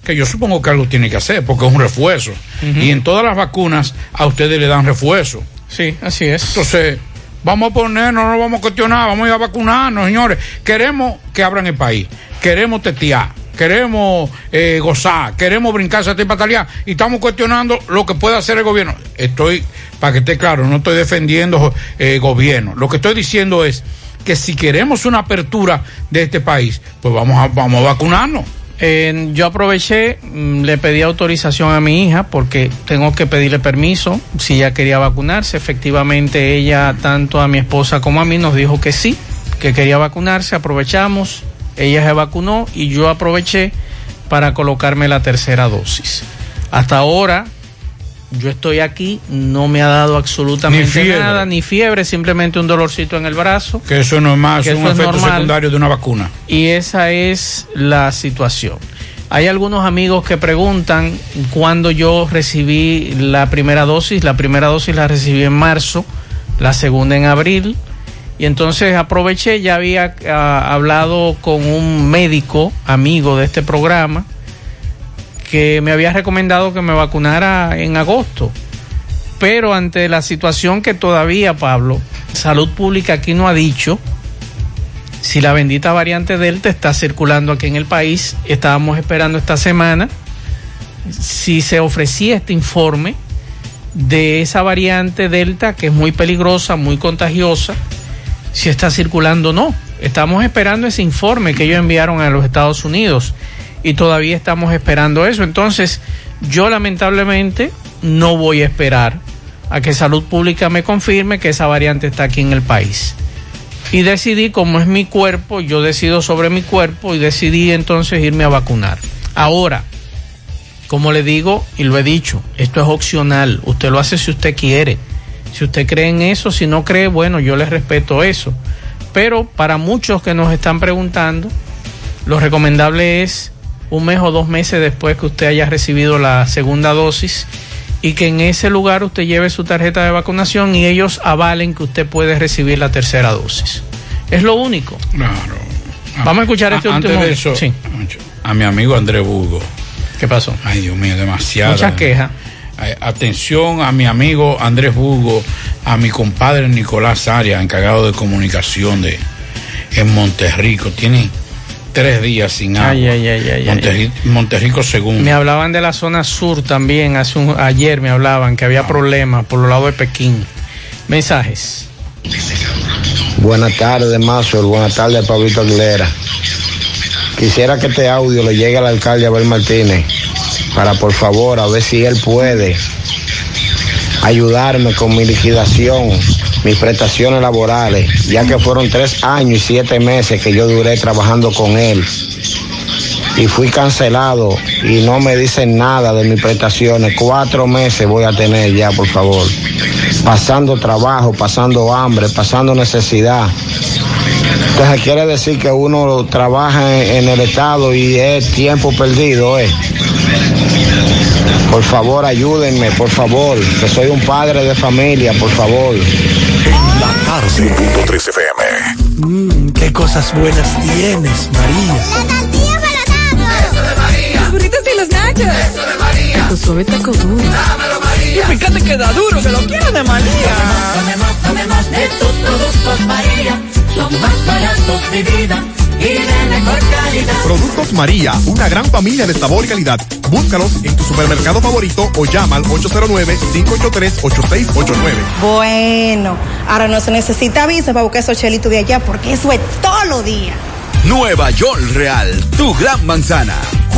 Que yo supongo que algo tiene que hacer, porque es un refuerzo. Y en todas las vacunas a ustedes le dan refuerzo. Sí, así es. Entonces, vamos a ponernos, no nos vamos a cuestionar, vamos a ir a vacunarnos, señores. Queremos que abran el país, queremos tetear, queremos eh, gozar, queremos brincar, saltar y patalear, y estamos cuestionando lo que puede hacer el gobierno. Estoy, para que esté claro, no estoy defendiendo el gobierno. Lo que estoy diciendo es que si queremos una apertura de este país, pues vamos a, vamos a vacunarnos. Yo aproveché, mm, le pedí autorización a mi hija porque tengo que pedirle permiso si ella quería vacunarse. Efectivamente, ella, tanto a mi esposa como a mí, nos dijo que sí, que quería vacunarse. Aprovechamos, ella se vacunó y yo aproveché para colocarme la tercera dosis. Hasta ahora, yo estoy aquí, no me ha dado absolutamente Ni nada, ni fiebre, simplemente un dolorcito en el brazo. Que eso no es más, un efecto normal. secundario de una vacuna. Y esa es la situación. Hay algunos amigos que preguntan cuándo yo recibí la primera dosis. La primera dosis la recibí en marzo, la segunda en abril. Y entonces aproveché, ya había ah, hablado con un médico amigo de este programa que me había recomendado que me vacunara en agosto. Pero ante la situación que todavía, Pablo, Salud Pública aquí no ha dicho si la bendita variante Delta está circulando aquí en el país. Estábamos esperando esta semana si se ofrecía este informe de esa variante Delta que es muy peligrosa, muy contagiosa, si está circulando o no. Estamos esperando ese informe que ellos enviaron a los Estados Unidos y todavía estamos esperando eso. Entonces, yo lamentablemente no voy a esperar a que Salud Pública me confirme que esa variante está aquí en el país. Y decidí, como es mi cuerpo, yo decido sobre mi cuerpo y decidí entonces irme a vacunar. Ahora, como le digo y lo he dicho, esto es opcional, usted lo hace si usted quiere. Si usted cree en eso, si no cree, bueno, yo le respeto eso. Pero para muchos que nos están preguntando, lo recomendable es un mes o dos meses después que usted haya recibido la segunda dosis y que en ese lugar usted lleve su tarjeta de vacunación y ellos avalen que usted puede recibir la tercera dosis. Es lo único. Claro. Vamos a escuchar este A- antes último. de eso, Sí. a mi amigo Andrés Burgo. ¿Qué pasó? Ay, Dios mío, demasiado. Muchas quejas. Atención a mi amigo Andrés Burgo, a mi compadre Nicolás Arias, encargado de comunicación de en Monterrico. Tiene tres días sin agua. Ay, ay, ay, ay, Monterri- Monterrico segundo. Me hablaban de la zona sur también, hace un- ayer me hablaban que Ah. había problemas por los lados de Pekín. Mensajes. Buenas tardes, Mazo. Buenas tardes, Pablito Aguilera. Quisiera que este audio le llegue al alcalde Abel Martínez para, por favor, a ver si él puede ayudarme con mi liquidación, mis prestaciones laborales, ya que fueron tres años y siete meses que yo duré trabajando con él. Y fui cancelado y no me dicen nada de mis prestaciones. Cuatro meses voy a tener ya, por favor. Pasando trabajo, pasando hambre, pasando necesidad. Entonces quiere decir que uno trabaja en, en el Estado y es tiempo perdido, ¿eh? Por favor, ayúdenme, por favor, que soy un padre de familia, por favor. La tarde. Punto 3 FM. Mmm, qué cosas buenas tienes, María. Eso de María. Los burritos y los nachos. Eso de María. Tu suave taco duro. Dámelo, María. Y fíjate que da duro, que lo quiero de María. Tomemos, tomemos de tus productos, María. Son más baratos de vida y de mejor calidad. Productos María, una gran familia de sabor y calidad. Búscalos en tu supermercado favorito o llama al 809-583-8689. Bueno, ahora no se necesita visa para buscar esos chelitos de allá porque eso es todo lo día. Nueva York Real, tu gran manzana.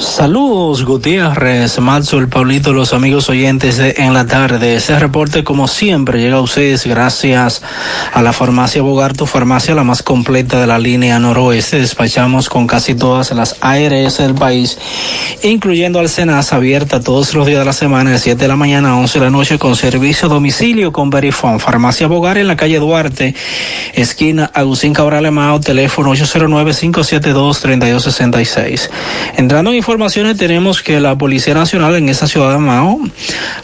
Saludos Gutiérrez, Matzo, Pablito, los amigos oyentes de En la Tarde. Ese reporte como siempre llega a ustedes gracias a la farmacia Bogarto, farmacia la más completa de la línea noroeste. Despachamos con casi todas las ARS del país, incluyendo al abierta todos los días de la semana de 7 de la mañana a 11 de la noche con servicio domicilio con Verifone. Farmacia Bogar en la calle Duarte, esquina Agustín Cabral Emao, teléfono 809-572-3266. Entrando en informaciones tenemos que la Policía Nacional en esa ciudad de Mao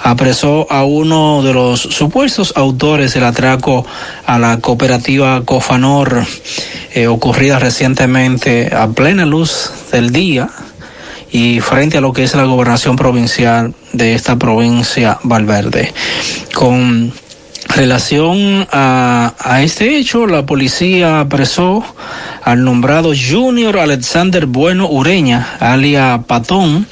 apresó a uno de los supuestos autores del atraco a la cooperativa Cofanor eh, ocurrida recientemente a plena luz del día y frente a lo que es la gobernación provincial de esta provincia Valverde. Con relación a, este hecho, la policía apresó al nombrado Junior Alexander Bueno Ureña, alia Patón,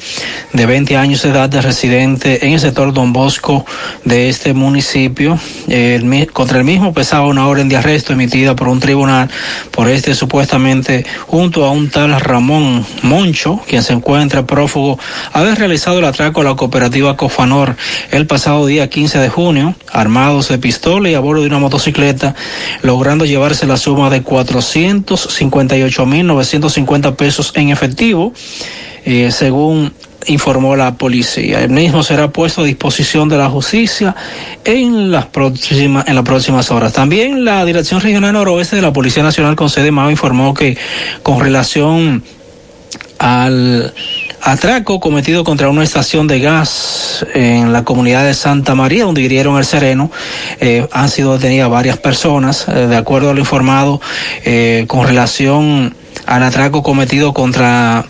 de 20 años de edad, de residente en el sector Don Bosco de este municipio. El, contra el mismo pesaba una orden de arresto emitida por un tribunal por este supuestamente junto a un tal Ramón Moncho, quien se encuentra prófugo, haber realizado el atraco a la cooperativa Cofanor el pasado día 15 de junio, armados de pistola y a bordo de una motocicleta, logrando llevarse la suma de 458.950 pesos en efectivo, eh, según informó la policía. El mismo será puesto a disposición de la justicia en las próximas, en las próximas horas. También la Dirección Regional Noroeste de la Policía Nacional con sede MAO informó que con relación al atraco cometido contra una estación de gas en la comunidad de Santa María, donde hirieron el sereno. Eh, han sido detenidas varias personas, eh, de acuerdo a lo informado, eh, con relación al atraco cometido contra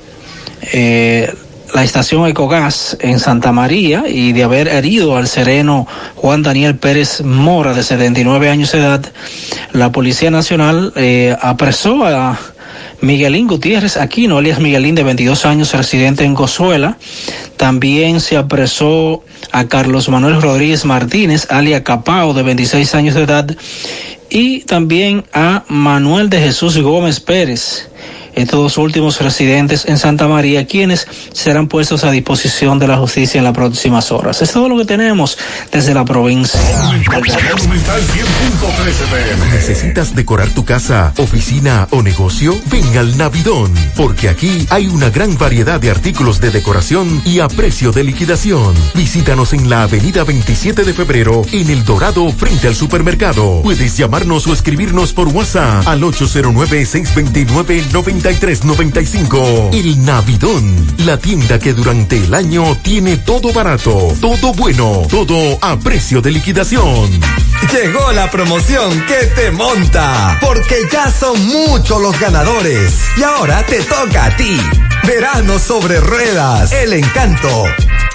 la estación Ecogas en Santa María y de haber herido al sereno Juan Daniel Pérez Mora, de 79 años de edad, la Policía Nacional apresó a Miguelín Gutiérrez Aquino, alias Miguelín, de 22 años, residente en Gozuela. También se apresó a Carlos Manuel Rodríguez Martínez, alias Capao, de 26 años de edad. Y también a Manuel de Jesús Gómez Pérez, estos dos últimos residentes en Santa María, quienes serán puestos a disposición de la justicia en las próximas horas. Es todo lo que tenemos desde la provincia. ¿Necesitas decorar tu casa, oficina o negocio? Ven al Navidón, porque aquí hay una gran variedad de artículos de decoración y a precio de liquidación. Visítanos en la avenida 27 de febrero, en El Dorado, frente al supermercado. Puedes llamarnos o escribirnos por WhatsApp al 809 629 90 9395. El Navidón, la tienda que durante el año tiene todo barato, todo bueno, todo a precio de liquidación. Llegó la promoción que te monta, porque ya son muchos los ganadores. Y ahora te toca a ti. Verano sobre ruedas, el encanto.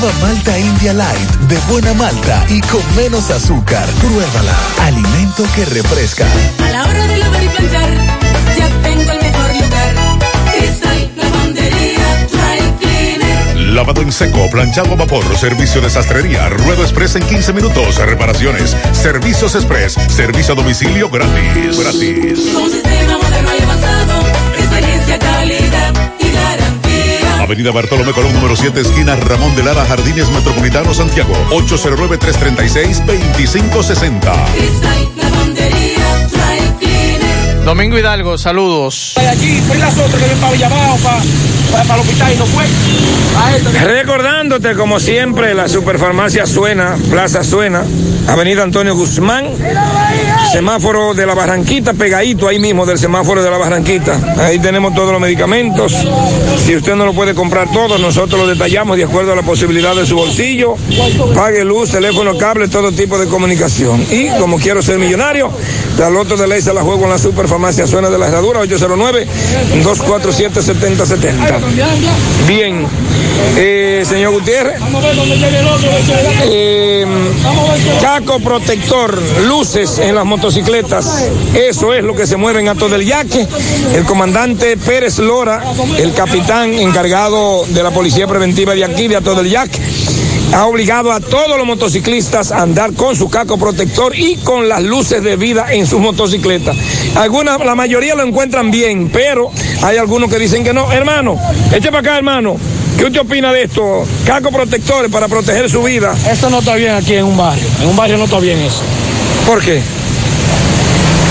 Nueva Malta India Light de buena malta y con menos azúcar. Pruébala. Alimento que refresca. A la hora de lavar y planchar, ya tengo el mejor lugar. Cristal, lavandería, dry cleaner. Lavado en seco, planchado a vapor, servicio de sastrería, ruedo express en 15 minutos, reparaciones, servicios express, servicio a domicilio gratis. Gratis. Con un sistema moderno y avanzado, experiencia, calidad. Avenida Bartolomé Colón, número 7, esquina Ramón de Lara, Jardines Metropolitano, Santiago. 809-336-2560. Cristal, lavandería, dry cleaner. Domingo Hidalgo, saludos. Allí, fue las otras que ven para Villamao, para, para, no fue. Recordándote, como siempre, la superfarmacia Suena, Plaza Suena, Avenida Antonio Guzmán, semáforo de la Barranquita, pegadito ahí mismo del semáforo de la Barranquita. Ahí tenemos todos los medicamentos. Si usted no lo puede comprar todo, nosotros lo detallamos de acuerdo a la posibilidad de su bolsillo. Pague luz, teléfono, cable, todo tipo de comunicación. Y como quiero ser millonario, la loto de ley se la juego en la superfarmacia Suena de la Herradura, 809-247-7070. Bien, eh, señor Gutiérrez. Eh, caco protector, luces en las motocicletas. Eso es lo que se mueve en Ato del Yaque. El comandante Pérez Lora, el capitán encargado de la policía preventiva de aquí, de Ato del Yaque, ha obligado a todos los motociclistas a andar con su caco protector y con las luces de vida en sus motocicletas. Algunas, la mayoría lo encuentran bien, pero hay algunos que dicen que no. Hermano, eche para acá, hermano. ¿Qué usted opina de esto? Caco protectores para proteger su vida. Esto no está bien aquí en un barrio. En un barrio no está bien eso. ¿Por qué?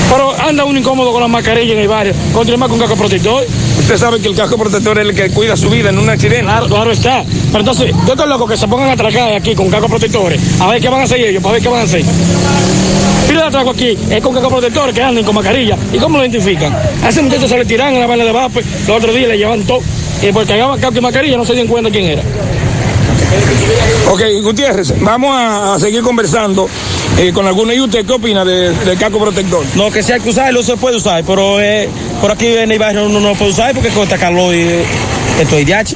Pero anda uno incómodo con la mascarilla en el barrio. Contra más con caco protector. Usted sabe que el casco protector es el que cuida su vida en un accidente. Claro, claro está. Pero entonces, yo estoy loco que se pongan a atracar aquí con caco protectores. A ver qué van a hacer ellos, para ver qué van a hacer. Pila de atraco aquí es con caco protectores que andan con mascarilla. ¿Y cómo lo identifican? A ese muchacho se le tiran en la bala de vape, los otros días le llevan todo. Y porque cagaban caco y mascarilla no se dieron cuenta quién era. Ok, Gutiérrez, vamos a, a seguir conversando eh, con alguno. ¿Y usted qué opina de- del casco protector? No, que hay que usarlo, se puede usar, pero eh, por aquí en el barrio uno no puede usar porque corta calor y eh, esto es diache.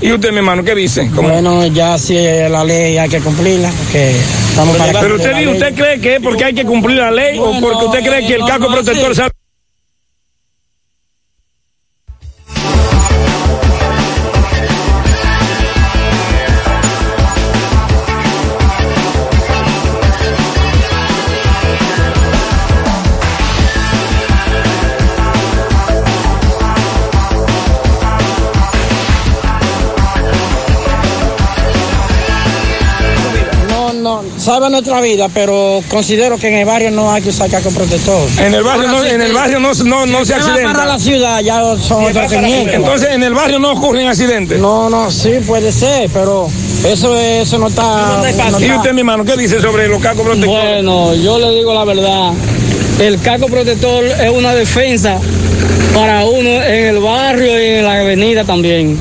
¿Y usted, mi hermano, qué dice? ¿Cómo? Bueno, ya si la ley hay que cumplirla, porque estamos para Pero usted, ¿usted cree que es porque hay que cumplir la ley o porque usted cree que el no, casco no, protector sí. sabe? Nuestra vida, pero considero que en el barrio no hay que usar casco protector. En el barrio no, en el barrio no, no, no se Para accidenta. la ciudad ya son otros 500. Entonces, en el barrio no ocurren accidentes. No, no, sí puede ser, pero eso, eso no está. no ¿Y está- usted, mi hermano, qué dice sobre los cascos protectores? Bueno, yo le digo la verdad. El casco protector es una defensa para uno en el barrio y en la avenida también.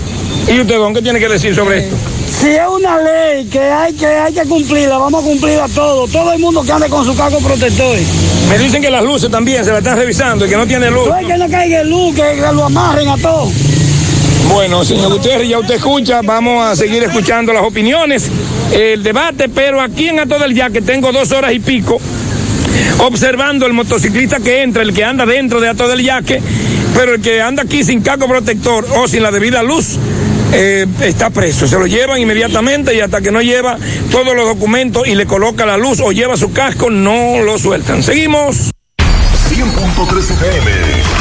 ¿Y usted, don, qué tiene que decir sobre esto? Si es una ley que hay que hay que cumplirla, vamos a cumplirla todo. Todo el mundo que ande con su casco protector. Me dicen que las luces también se la están revisando y que no tiene luz. No hay que no caiga luz, que, que lo amarren a todo. Bueno, señor Gutiérrez, ya usted escucha, vamos a seguir escuchando las opiniones, el debate, pero aquí en Ato del Yaque tengo dos horas y pico observando el motociclista que entra, el que anda dentro de Ato del Yaque, pero el que anda aquí sin casco protector o sin la debida luz. Eh, está preso, se lo llevan inmediatamente y hasta que no lleva todos los documentos y le coloca la luz o lleva su casco, no lo sueltan. Seguimos. 100.3 FM.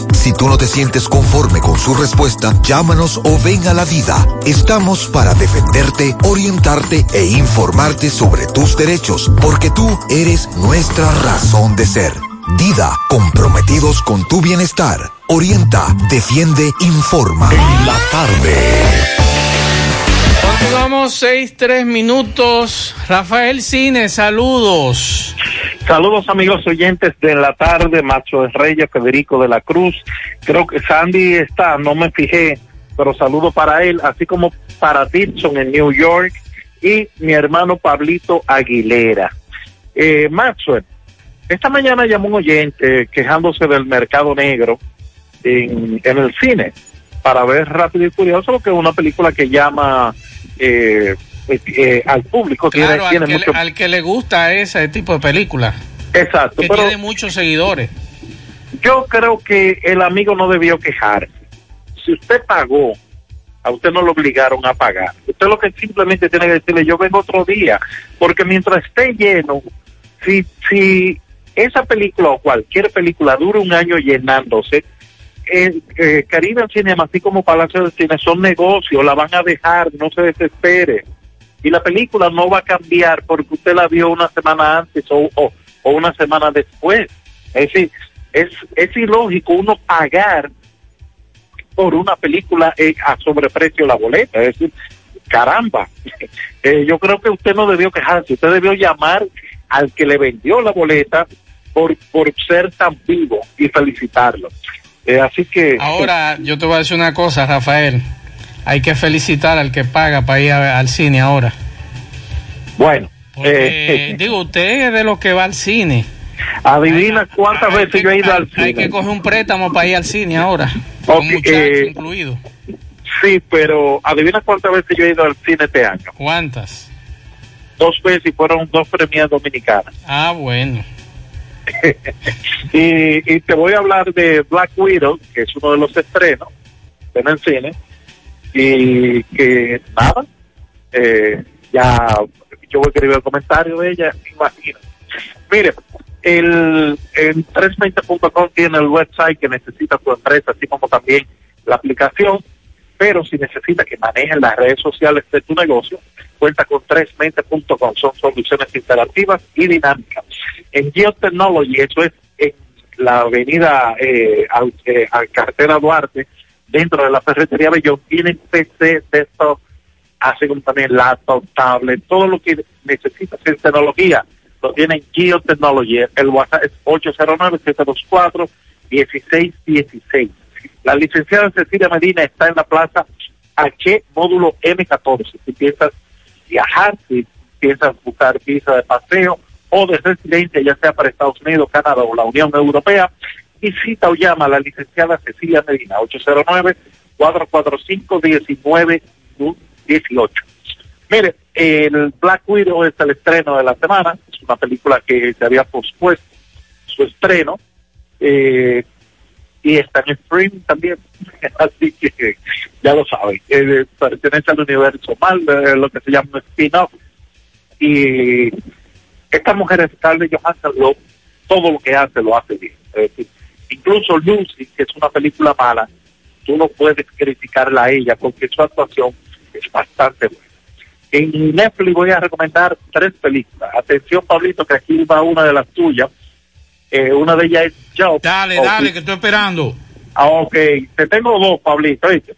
Si tú no te sientes conforme con su respuesta, llámanos o ven a la vida. Estamos para defenderte, orientarte e informarte sobre tus derechos, porque tú eres nuestra razón de ser. Dida, comprometidos con tu bienestar. Orienta, defiende, informa. En la tarde. Continuamos seis, tres minutos. Rafael Cine, saludos. Saludos amigos oyentes de la tarde, Macho de Reyes, Federico de la Cruz. Creo que Sandy está, no me fijé, pero saludo para él, así como para Dixon en New York y mi hermano Pablito Aguilera. Eh, Maxwell, esta mañana llamó un oyente quejándose del mercado negro en, en el cine para ver Rápido y Curioso, que es una película que llama eh, eh, al público. tiene- al tiene que, mucho- le, al que le gusta ese tipo de película. Exacto, Que pero tiene muchos seguidores. yo creo que el amigo no debió quejarse. Si usted pagó, a usted no lo obligaron a pagar. Usted lo que simplemente tiene que decirle, yo vengo otro día, porque mientras esté lleno, si, si esa película o cualquier película dura un año llenándose, eh, eh, Cinema, así como Palacio de Cine, son negocios, la van a dejar, no se desespere. Y la película no va a cambiar porque usted la vio una semana antes o, o, o una semana después. Es decir, es, es ilógico uno pagar por una película eh, a sobreprecio la boleta. Es decir, caramba, Eh, yo creo que usted no debió quejarse, usted debió llamar al que le vendió la boleta por, por ser tan vivo y felicitarlo. Eh, así que... Ahora, yo te voy a decir una cosa, Rafael. Hay que felicitar al que paga para ir a- al cine ahora. Bueno, Porque, digo, usted es de los que va al cine. Adivina cuántas veces yo he ido al cine. Hay que coger un préstamo para ir al cine ahora. Ok, Con eh, incluidos. Sí, pero adivina cuántas veces yo he ido al cine este año. ¿Cuántas? Dos veces y fueron dos premias dominicanas. Ah, bueno. y, y te voy a hablar de Black Widow, que es uno de los estrenos en el cine, y que nada, eh, ya yo voy a escribir el comentario de ella, imagino. Mire, el, el 320.com tiene el website que necesita tu empresa, así como también la aplicación, pero si necesita que manejen las redes sociales de tu negocio, cuenta con 320.com, son soluciones interactivas y dinámicas. En Geotechnology, eso es en la avenida eh, al, eh, al carretera Duarte, dentro de la ferretería Bellón, tienen PC, desktop, como también laptop, tablet, todo lo que necesitas en tecnología, lo tienen Geotechnology. El WhatsApp es 809-724-1616. La licenciada Cecilia Medina está en la plaza H, módulo M14. Si piensas viajar, si piensas buscar visa de paseo o de residencia, ya sea para Estados Unidos, Canadá o la Unión Europea, visita o llama a la licenciada Cecilia Medina, 809-445-1918. Mire, el Black Widow es el estreno de la semana, es una película que se había pospuesto su estreno, eh, y está en streaming también, así que ya lo saben, eh, pertenece al universo mal, eh, lo que se llama spin-off, y esta mujer Scarlett Johansson lo, todo lo que hace lo hace bien, es incluso Lucy, que es una película mala, tú no puedes criticarla a ella porque su actuación es bastante buena. En Netflix voy a recomendar tres películas. Atención, Pablito, que aquí va una de las tuyas. Eh, una de ellas es Job. Dale, dale, que estoy esperando. Ah, ok. Te tengo dos, Pablito. ¿viste?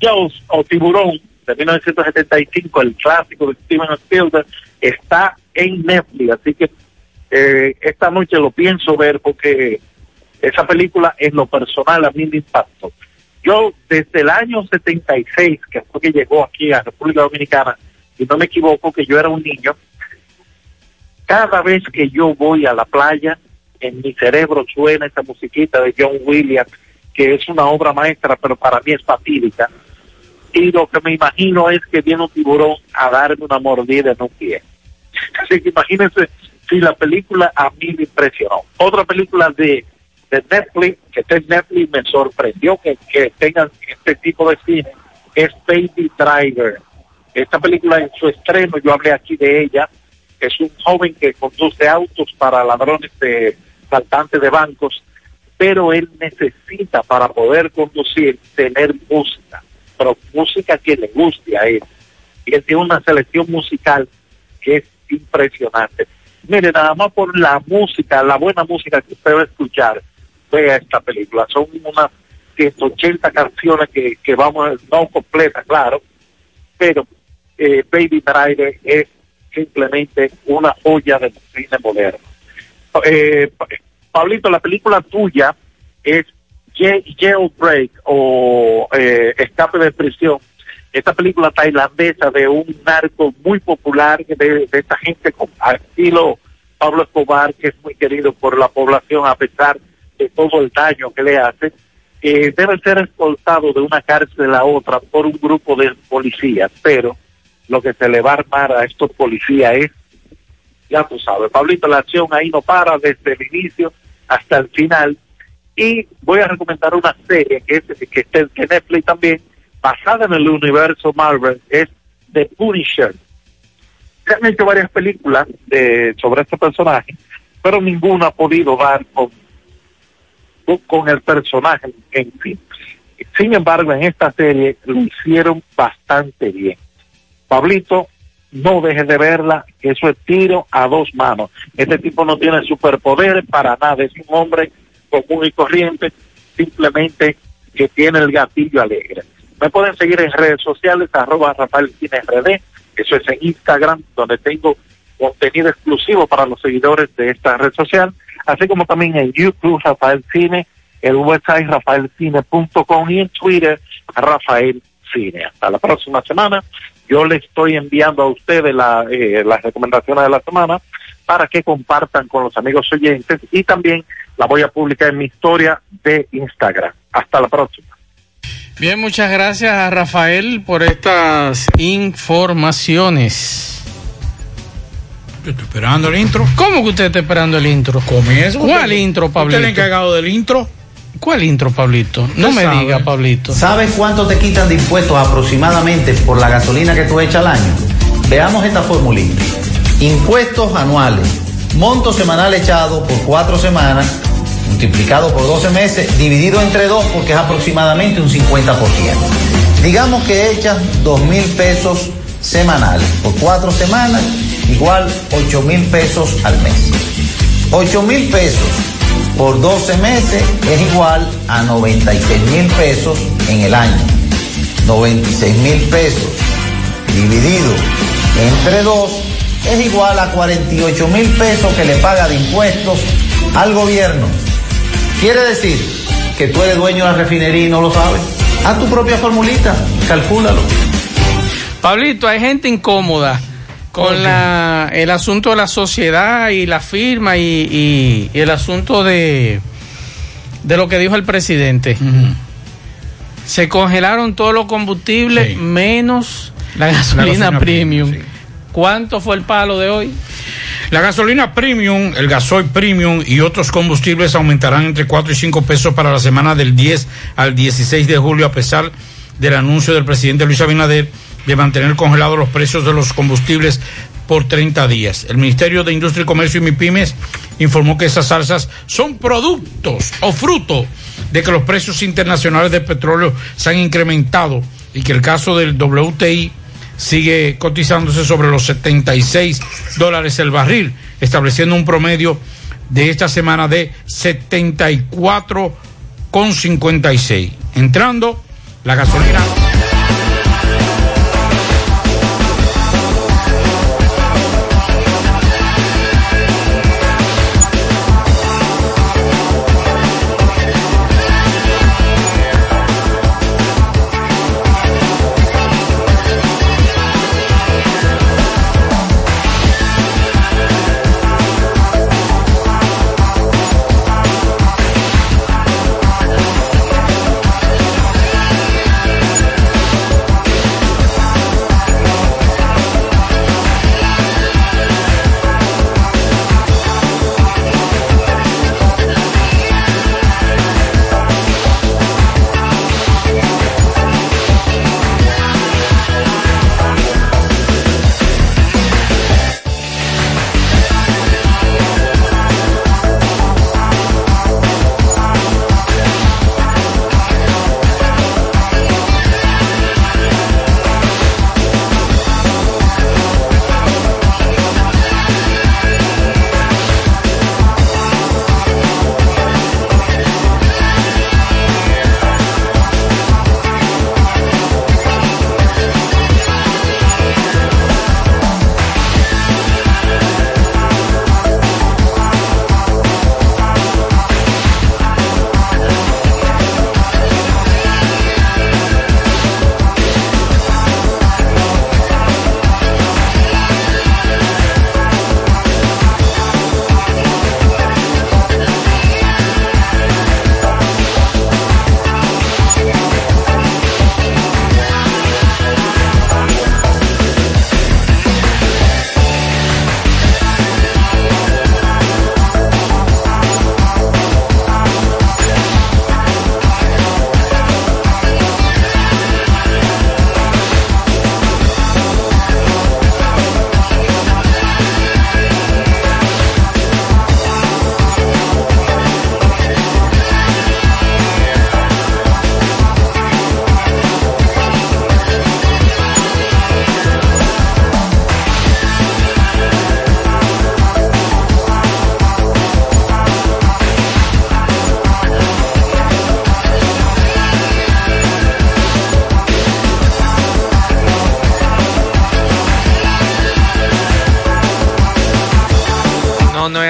Jaws o Tiburón de 1975, el clásico de Steven Spielberg, está en Netflix. Así que eh, esta noche lo pienso ver porque Esa película en lo personal a mí me impactó. Yo desde el año 76, que fue que llegó aquí a República Dominicana, y no me equivoco que yo era un niño, cada vez que yo voy a la playa, en mi cerebro suena esa musiquita de John Williams, que es una obra maestra, pero para mí es fatídica. Y lo que me imagino es que viene un tiburón a darme una mordida en un pie. Así que imagínense si la película a mí me impresionó. Otra película de, de Netflix, que está en Netflix, me sorprendió que, que tengan este tipo de cine, es Baby Driver. Esta película en su estreno, yo hablé aquí de ella, es un joven que conduce autos para ladrones de saltantes de bancos, pero él necesita para poder conducir tener música, pero música que le guste a él. Y él tiene una selección musical que es impresionante. Mire, nada más por la música, la buena música que usted va a escuchar, vea esta película. Son unas 180 canciones que, que vamos, no completas, claro, pero eh, Baby Driver es simplemente una joya del cine moderno. Eh, Pa- Pablito, la película tuya es Jail- Jailbreak o eh, Escape de prisión. Esta película tailandesa de un narco muy popular de, de esta gente con estilo Pablo Escobar, que es muy querido por la población a pesar de todo el daño que le hace, eh, debe ser escoltado de una cárcel a otra por un grupo de policías, pero lo que se le va a armar a estos policías es, ya tú sabes, Pablito, la acción ahí no para desde el inicio hasta el final. Y voy a recomendar una serie que, es, que en Netflix también, basada en el universo Marvel, es The Punisher. Se han hecho varias películas de, sobre este personaje, pero ninguna ha podido dar con, con- el personaje en sí. Sin embargo, en esta serie lo hicieron bastante bien. Pablito, no dejes de verla, eso es tiro a dos manos. Este tipo no tiene superpoderes para nada, es un hombre común y corriente, simplemente que tiene el gatillo alegre. Me pueden seguir en redes sociales, arroba Rafael RD, eso es en Instagram, donde tengo contenido exclusivo para los seguidores de esta red social, así como también en YouTube, Rafael Cine, el website rafaelcine.com y en Twitter, Rafael Cine. Hasta la próxima semana. Yo le estoy enviando a ustedes eh, las recomendaciones de la semana para que compartan con los amigos oyentes y también la voy a publicar en mi historia de Instagram. Hasta la próxima. Bien, muchas gracias a Rafael por estas informaciones. Yo estoy esperando el intro. ¿Cómo que usted está esperando el intro? Comienza. ¿Cuál Usted- intro, usted Pablito? es el encargado del intro. ¿Cuál intro, Pablito? No Usted me sabe. diga, Pablito. ¿Sabes cuánto te quitan de impuestos aproximadamente por la gasolina que tú echas al año? Veamos esta formulita. Impuestos anuales. Monto semanal echado por cuatro semanas, multiplicado por 12 meses, dividido entre dos porque es aproximadamente un 50%. Digamos que echas dos mil pesos semanales por cuatro semanas, igual 8 mil pesos al mes. 8 mil pesos por 12 meses es igual a 96 mil pesos en el año. 96 mil pesos dividido entre 2 es igual a 48 mil pesos que le paga de impuestos al gobierno. Quiere decir que tú eres dueño de la refinería y no lo sabes. Haz tu propia formulita, calcúlalo. Pablito, hay gente incómoda con la, el asunto de la sociedad y la firma y, y- y el asunto de, de lo que dijo el presidente. Se congelaron todos los combustibles menos la gasolina, gasolina premium. ¿Cuánto fue el palo de hoy? La gasolina premium, el gasoil premium y otros combustibles aumentarán entre 4 y 5 pesos para la semana del 10 al 16 de julio a pesar del anuncio del presidente Luis Abinader de mantener congelados los precios de los combustibles por 30 días. El Ministerio de Industria y Comercio y MIPIMES informó que esas salsas son productos o fruto de que los precios internacionales del petróleo se han incrementado y que el caso del WTI sigue cotizándose sobre los 76 dólares el barril, estableciendo un promedio de esta semana de 74,56. Entrando la gasolina.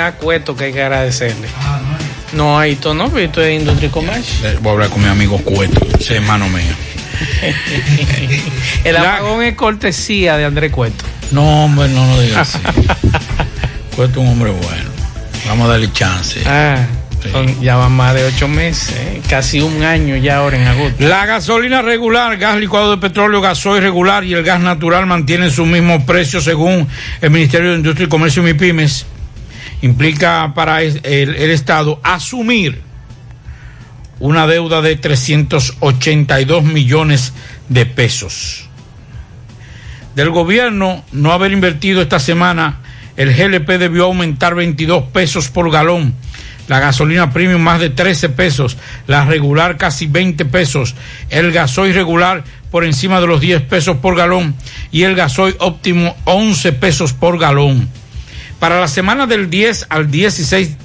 A Cueto que hay que agradecerle. No, ahí tú no, pero esto es industria y comercio. Eh, Voy a hablar con mi amigo Cueto, ese hermano mío. El apagón es cortesía de Andrés Cueto. No, hombre, no lo digas así. Cueto es un hombre bueno. Vamos a darle chance. Ah, son- ya van más de ocho meses, eh, casi un año ya ahora en agosto. La gasolina regular, gas licuado de petróleo, gasoil regular y el gas natural mantienen su mismo precio según el Ministerio de Industria y Comercio y MIPIMES. Implica para el Estado asumir una deuda de 382 millones de pesos. Del gobierno no haber invertido esta semana, el GLP debió aumentar 22 pesos por galón. La gasolina premium más de 13 pesos, la regular casi 20 pesos, el gasoil regular por encima de los 10 pesos por galón y el gasoil óptimo 11 pesos por galón. Para la semana del 10 al 16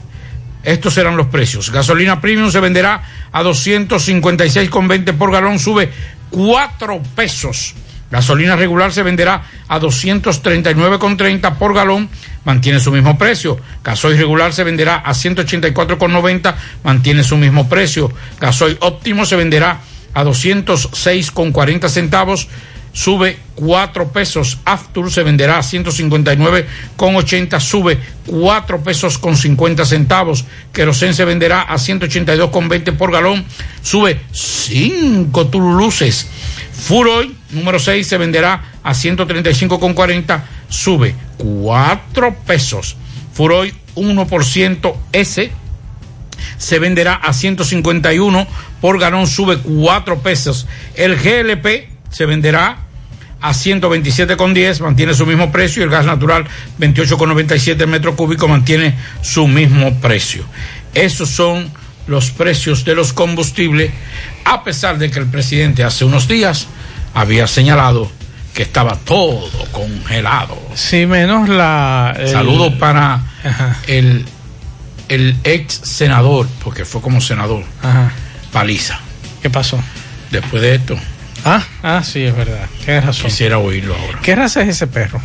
estos serán los precios. Gasolina premium se venderá a 256,20 por galón, sube 4 pesos. Gasolina regular se venderá a 239,30 por galón, mantiene su mismo precio. Gasoil regular se venderá a 184,90, mantiene su mismo precio. Gasoil óptimo se venderá a 206,40 centavos, sube 4 pesos. Aftur se venderá a 159,80, sube 4 pesos con 50 centavos. Querosén se venderá a 182,20 por galón, sube 5 tululuces. Furoy número 6 se venderá a 135,40, sube 4 pesos. Furoy 1% S se venderá a 151 por galón, sube 4 pesos. El GLP se venderá a 127,10, mantiene su mismo precio, y el gas natural 28,97 metro cúbico mantiene su mismo precio. Esos son los precios de los combustibles, a pesar de que el presidente hace unos días había señalado que estaba todo congelado. Sí, menos la... el- Saludos para el, el ex senador, porque fue como senador, Ajá. Paliza. ¿Qué pasó? Después de esto, Ah, ah, sí, es verdad. Tienes razón. quisiera oírlo ahora. ¿Qué raza es ese perro?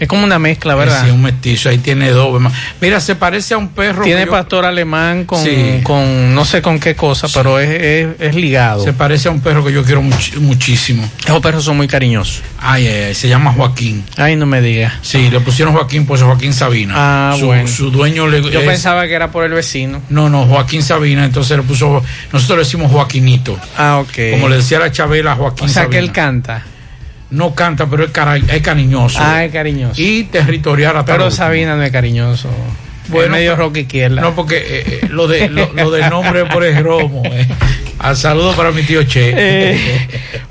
Es como una mezcla, ¿verdad? Sí, un mestizo, ahí tiene dos. Mira, se parece a un perro. Tiene que yo- pastor alemán con, Sí. con no sé con qué cosa, pero es, es, es ligado. Se parece a un perro que yo quiero much- muchísimo. Esos perros son muy cariñosos. Ay, ay, ay, se llama Joaquín. Ay, no me digas. Sí, le pusieron Joaquín, pues Joaquín Sabina. Ah, su, bueno. Su dueño le. Yo es- pensaba que era por el vecino. No, no, Joaquín Sabina, entonces le puso. Nosotros le decimos Joaquinito. Ah, ok. Como le decía la Chabela Joaquín O sea que Sabina. él canta. No canta, pero es, cara- es cariñoso. Ah, es cariñoso. Y territorial hasta Pero. Sabina no es cariñoso. Bueno, es medio rock izquierda. No, porque eh, eh, lo, de, lo, lo del nombre por el romo. eh. Al saludo para mi tío Che. Eh,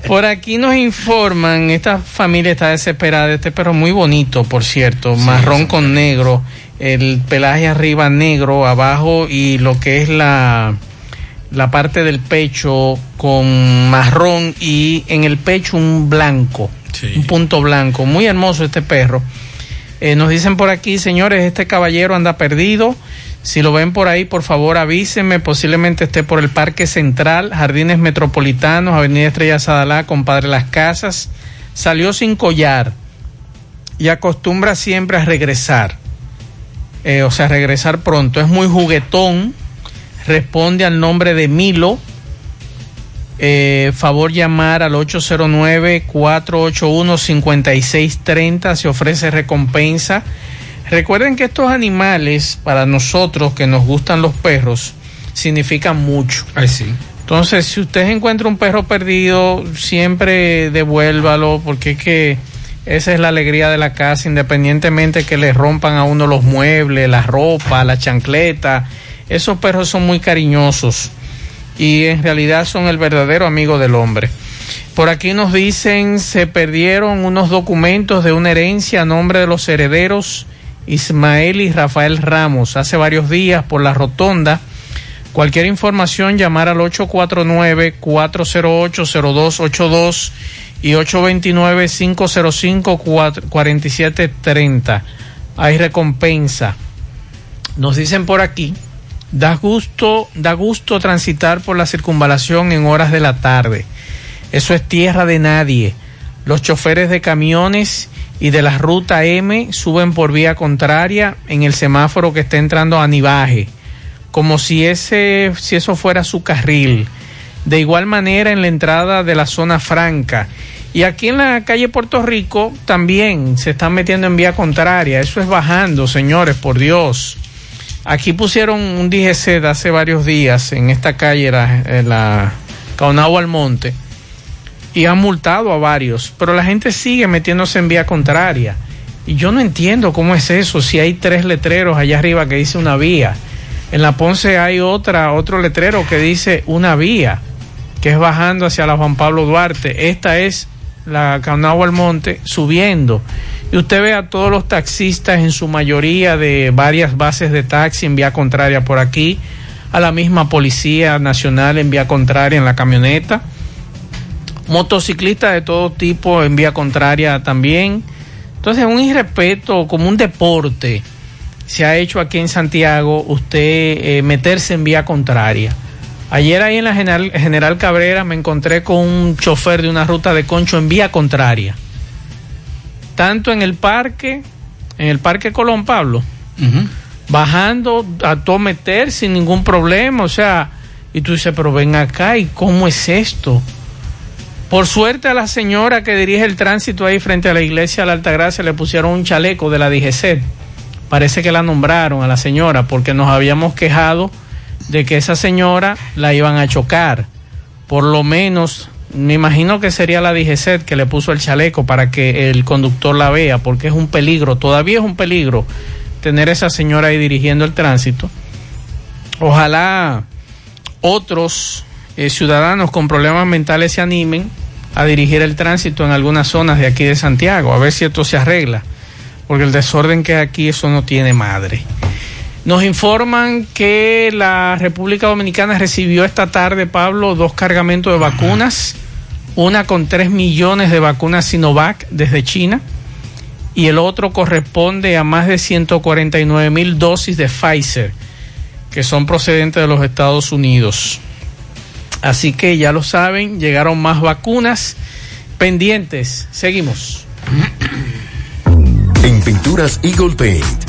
por aquí nos informan, esta familia está desesperada, este perro muy bonito, por cierto, marrón con negro, el pelaje arriba negro, abajo y lo que es la, la parte del pecho con marrón y en el pecho un blanco, un punto blanco, muy hermoso este perro. Eh, nos dicen por aquí, señores, este caballero anda perdido. Si lo ven por ahí, por favor avísenme. Posiblemente esté por el Parque Central, Jardines Metropolitanos, Avenida Estrella Sadalá, compadre Las Casas. Salió sin collar y acostumbra siempre a regresar. Eh, o sea, regresar pronto. Es muy juguetón. Responde al nombre de Milo. Eh, favor llamar al 809-481-5630. Se ofrece recompensa. Recuerden que estos animales, para nosotros que nos gustan los perros, significan mucho. Ay, sí. Entonces, si usted encuentra un perro perdido, siempre devuélvalo, porque es que esa es la alegría de la casa, independientemente que le rompan a uno los muebles, la ropa, la chancleta. Esos perros son muy cariñosos y en realidad son el verdadero amigo del hombre. Por aquí nos dicen se perdieron unos documentos de una herencia a nombre de los herederos Ismael y Rafael Ramos hace varios días por la rotonda. Cualquier información llamar al 849-408-0282 y 829-505-4730. Hay recompensa. Nos dicen por aquí, da gusto, da gusto transitar por la circunvalación en horas de la tarde. Eso es tierra de nadie. Los choferes de camiones y de la ruta M suben por vía contraria en el semáforo que está entrando a Nivaje, como si, ese, si eso fuera su carril. De igual manera en la entrada de la zona franca. Y aquí en la calle Puerto Rico también se están metiendo en vía contraria. Eso es bajando, señores, por Dios. Aquí pusieron un DGC de hace varios días en esta calle, la, en la Caonao Almonte, y han multado a varios, pero la gente sigue metiéndose en vía contraria. Y yo no entiendo cómo es eso, si hay tres letreros allá arriba que dice una vía. En la Ponce hay otra, otro letrero que dice una vía, que es bajando hacia la Juan Pablo Duarte. Esta es la Caonao Almonte subiendo. Y usted ve a todos los taxistas en su mayoría de varias bases de taxi en vía contraria por aquí, a la misma Policía Nacional en vía contraria en la camioneta, motociclistas de todo tipo en vía contraria también. Entonces, un irrespeto como un deporte se ha hecho aquí en Santiago usted eh, meterse en vía contraria. Ayer ahí en la General, General Cabrera me encontré con un chofer de una ruta de concho en vía contraria. Tanto en el parque, en el parque Colón Pablo, bajando a todo meter sin ningún problema. O sea, y tú dices, pero ven acá, ¿y cómo es esto? Por suerte a la señora que dirige el tránsito ahí frente a la iglesia de la Altagracia le pusieron un chaleco de la DGC. Parece que la nombraron a la señora porque nos habíamos quejado de que esa señora la iban a chocar. Por lo menos, me imagino que sería la DGC que le puso el chaleco para que el conductor la vea, porque es un peligro, todavía es un peligro tener esa señora ahí dirigiendo el tránsito. Ojalá otros eh, ciudadanos con problemas mentales se animen a dirigir el tránsito en algunas zonas de aquí de Santiago, a ver si esto se arregla, porque el desorden que hay aquí eso no tiene madre. Nos informan que la República Dominicana recibió esta tarde, Pablo, dos cargamentos de vacunas, una con 3 millones de vacunas Sinovac desde China y el otro corresponde a más de 149 mil dosis de Pfizer, que son procedentes de los Estados Unidos. Así que ya lo saben, llegaron más vacunas pendientes. Seguimos. En Pinturas Eagle Paint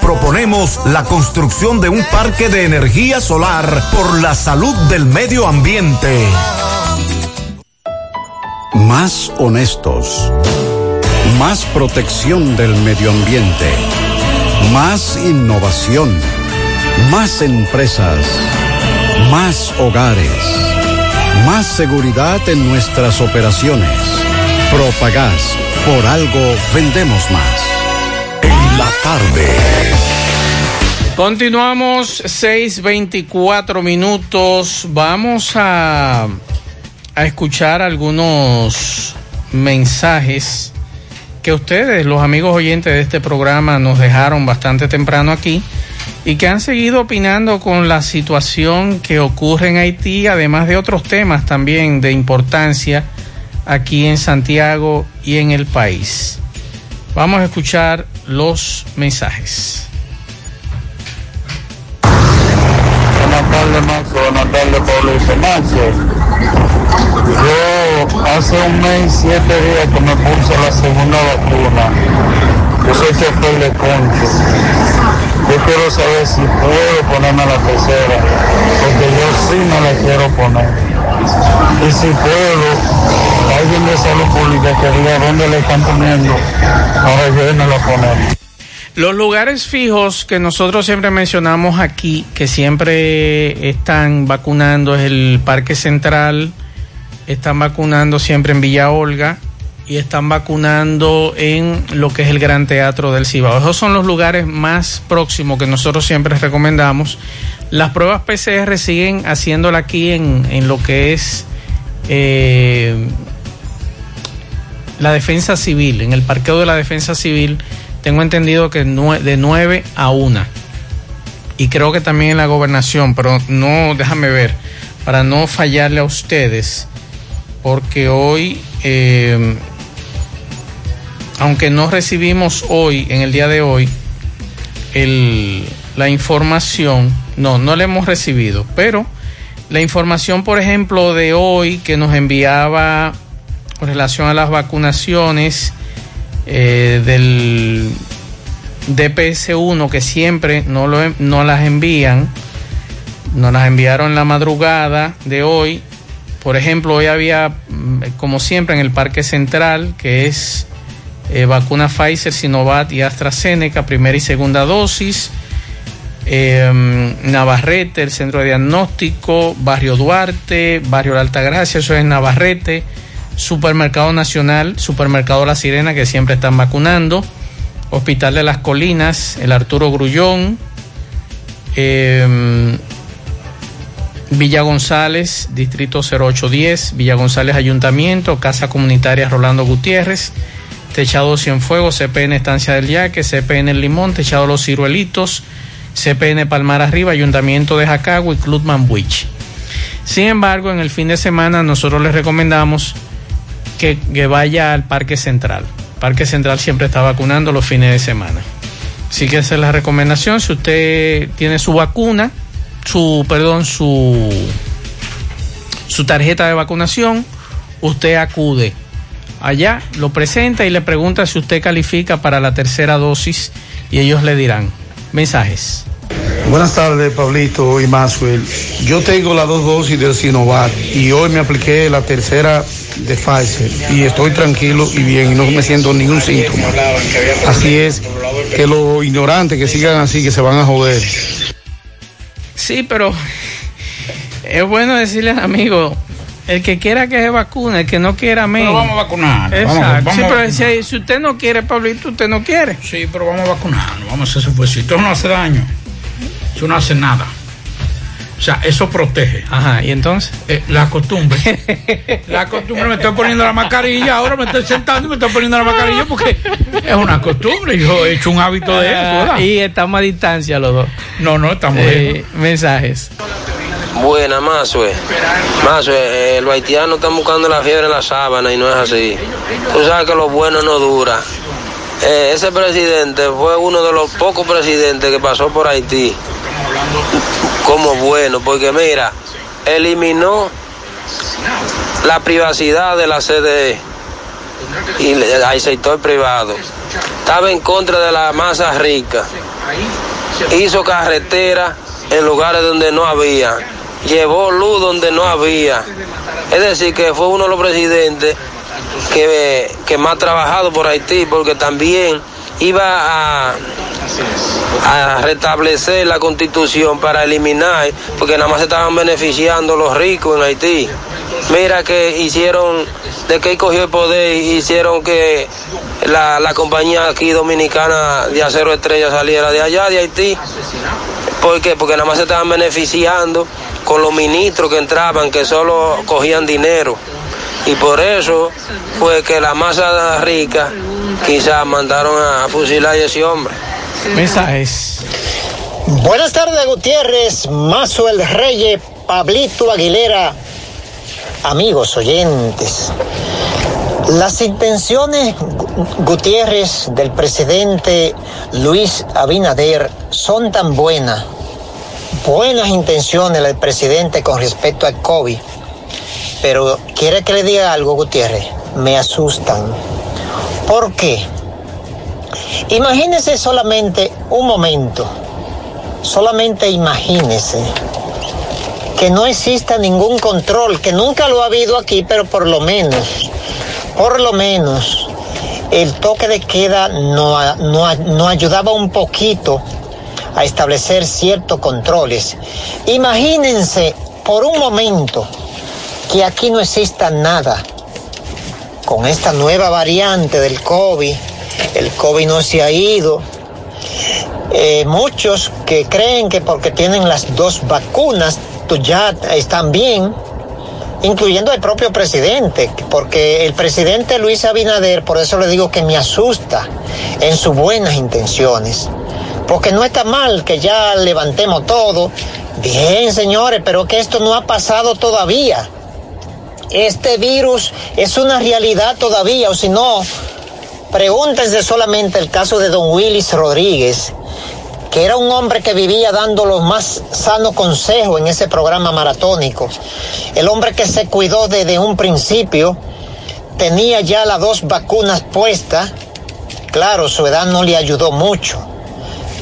proponemos la construcción de un parque de energía solar por la salud del medio ambiente. Más honestos. Más protección del medio ambiente. Más innovación. Más empresas. Más hogares. Más seguridad en nuestras operaciones. Propagás. Por algo vendemos más. En la tarde. Continuamos 6:24 minutos. Vamos a, a escuchar algunos mensajes que ustedes, los amigos oyentes de este programa, nos dejaron bastante temprano aquí y que han seguido opinando con la situación que ocurre en Haití, además de otros temas también de importancia aquí en Santiago y en el país. Vamos a escuchar los mensajes. Buenas tardes, Max. Buenas tardes, Pablo Max. Yo hace un mes y siete días que me puse la segunda vacuna. Yo soy chofer de concho. Yo quiero saber si puedo ponerme la tercera, porque yo sí me la quiero poner. Y si puedo, alguien de salud pública que diga dónde le están poniendo, ahora yo me la poner. Los lugares fijos que nosotros siempre mencionamos aquí, que siempre están vacunando, es el Parque Central, están vacunando siempre en Villa Olga y están vacunando en lo que es el Gran Teatro del Cibao. Esos son los lugares más próximos que nosotros siempre recomendamos. Las pruebas PCR siguen haciéndola aquí en, en lo que es eh, la defensa civil, en el parqueo de la defensa civil tengo entendido que de 9 a 1. Y creo que también en la gobernación, pero no, déjame ver, para no fallarle a ustedes, porque hoy, eh, aunque no recibimos hoy, en el día de hoy, el, la información, no, no la hemos recibido, pero la información, por ejemplo, de hoy que nos enviaba con relación a las vacunaciones, eh, del DPS1 que siempre no, no las envían, nos las enviaron la madrugada de hoy. Por ejemplo, hoy había, mm, como siempre, en el Parque Central, que es eh, vacuna Pfizer, Sinovac y AstraZeneca, primera y segunda dosis. Eh, Navarrete, el centro de diagnóstico, Barrio Duarte, Barrio La Altagracia, eso es Navarrete. Supermercado Nacional, Supermercado La Sirena, que siempre están vacunando, Hospital de las Colinas, el Arturo Grullón, eh, Villa González, Distrito 0810, Villa González Ayuntamiento, Casa Comunitaria Rolando Gutiérrez, Techado Cienfuegos, CPN Estancia del Yaque, CPN El Limón, Techado Los Ciruelitos, CPN Palmar Arriba, Ayuntamiento de Jacagua y Club Manbuich. Sin embargo, en el fin de semana nosotros les recomendamos que, vaya al Parque Central. Parque Central siempre está vacunando los fines de semana. Así que esa es la recomendación. Si usted tiene su vacuna, su, perdón, su, su tarjeta de vacunación, usted acude allá, lo presenta y le pregunta si usted califica para la tercera dosis y ellos le dirán. Mensajes. Buenas tardes, Pablito y Maxwell. Yo tengo las dos dosis del Sinovac y hoy me apliqué la tercera de Pfizer y estoy tranquilo y bien y no me siento ningún síntoma. Así es que los ignorantes que sigan así que se van a joder. Sí, pero es bueno decirle al amigo, el que quiera que se vacune, el que no quiera menos. Pero vamos a vacunar. Exacto. Vamos, vamos sí, a pero vacunar. si, si usted no quiere, Pablito, usted no quiere. Sí, pero vamos a vacunarnos, vamos a hacer ese esfuerzo. Eso no hace daño. Eso no hace nada. O sea, eso protege. Ajá, ¿y entonces? la costumbre. la costumbre, me estoy poniendo la mascarilla, ahora me estoy sentando y me estoy poniendo la mascarilla porque es una costumbre. Yo he hecho un hábito de eso. ¿verdad? Ah, y estamos a distancia los dos. No, no, estamos Eh, Mensajes. Buena, Mazue. Mazue, eh, los haitianos están buscando la fiebre en la sábana y no es así. Tú sabes que lo bueno no dura. Eh, ese presidente fue uno de los pocos presidentes que pasó por Haití como bueno, porque mira, eliminó la privacidad de la CDE y al sector privado. estaba en contra de la masa rica. Hizo carretera en lugares donde no había. Llevó luz donde no había. Es decir, que fue uno de los presidentes que, que más trabajado por Haití, porque también iba a, a restablecer la constitución para eliminar, porque nada más se estaban beneficiando los ricos en Haití. Mira que hicieron, de que cogió el poder, hicieron que la, la compañía aquí dominicana de acero estrella saliera de allá, de Haití. ¿Por qué? Porque nada más se estaban beneficiando con los ministros que entraban, que solo cogían dinero. Y por eso fue que la masa rica quizás mandaron a fusilar a ese hombre. Mensajes. Buenas tardes, Gutiérrez, Mazo el Reyes, Pablito Aguilera, amigos oyentes. Las intenciones, Gutiérrez, del presidente Luis Abinader son tan buenas, buenas intenciones del presidente con respecto al COVID, pero quiere que le diga algo, Gutiérrez, me asustan. ¿Por qué? Imagínese solamente un momento, solamente imagínese que no exista ningún control, que nunca lo ha habido aquí, pero por lo menos, por lo menos, el toque de queda no, no, no ayudaba un poquito a establecer ciertos controles. Imagínense por un momento que aquí no exista nada con esta nueva variante del COVID. El COVID no se ha ido. Eh, muchos que creen que porque tienen las dos vacunas ya están bien, incluyendo el propio presidente, porque el presidente Luis Abinader, por eso le digo que me asusta en sus buenas intenciones, porque no está mal que ya levantemos todo, bien señores, pero que esto no ha pasado todavía. Este virus es una realidad todavía, o si no, pregúntense solamente el caso de don Willis Rodríguez, que era un hombre que vivía dando los más sanos consejos en ese programa maratónico. El hombre que se cuidó desde un principio, tenía ya las dos vacunas puestas. Claro, su edad no le ayudó mucho.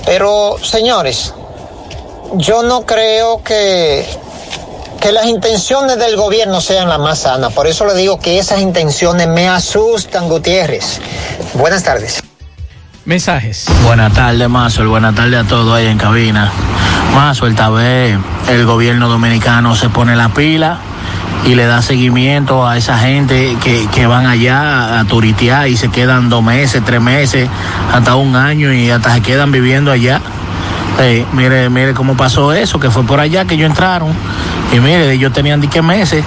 Pero, señores, yo no creo que, que las intenciones del gobierno sean las más sanas. Por eso le digo que esas intenciones me asustan, Gutiérrez. Buenas tardes. Mensajes. Buenas tardes, Mazo. Buenas tardes a todos ahí en cabina. Mazo, esta vez el gobierno dominicano se pone la pila y le da seguimiento a esa gente que, que van allá a turitear y se quedan dos meses, tres meses, hasta un año y hasta se quedan viviendo allá. Eh, mire, mire cómo pasó eso, que fue por allá que ellos entraron. Y mire, ellos tenían dique meses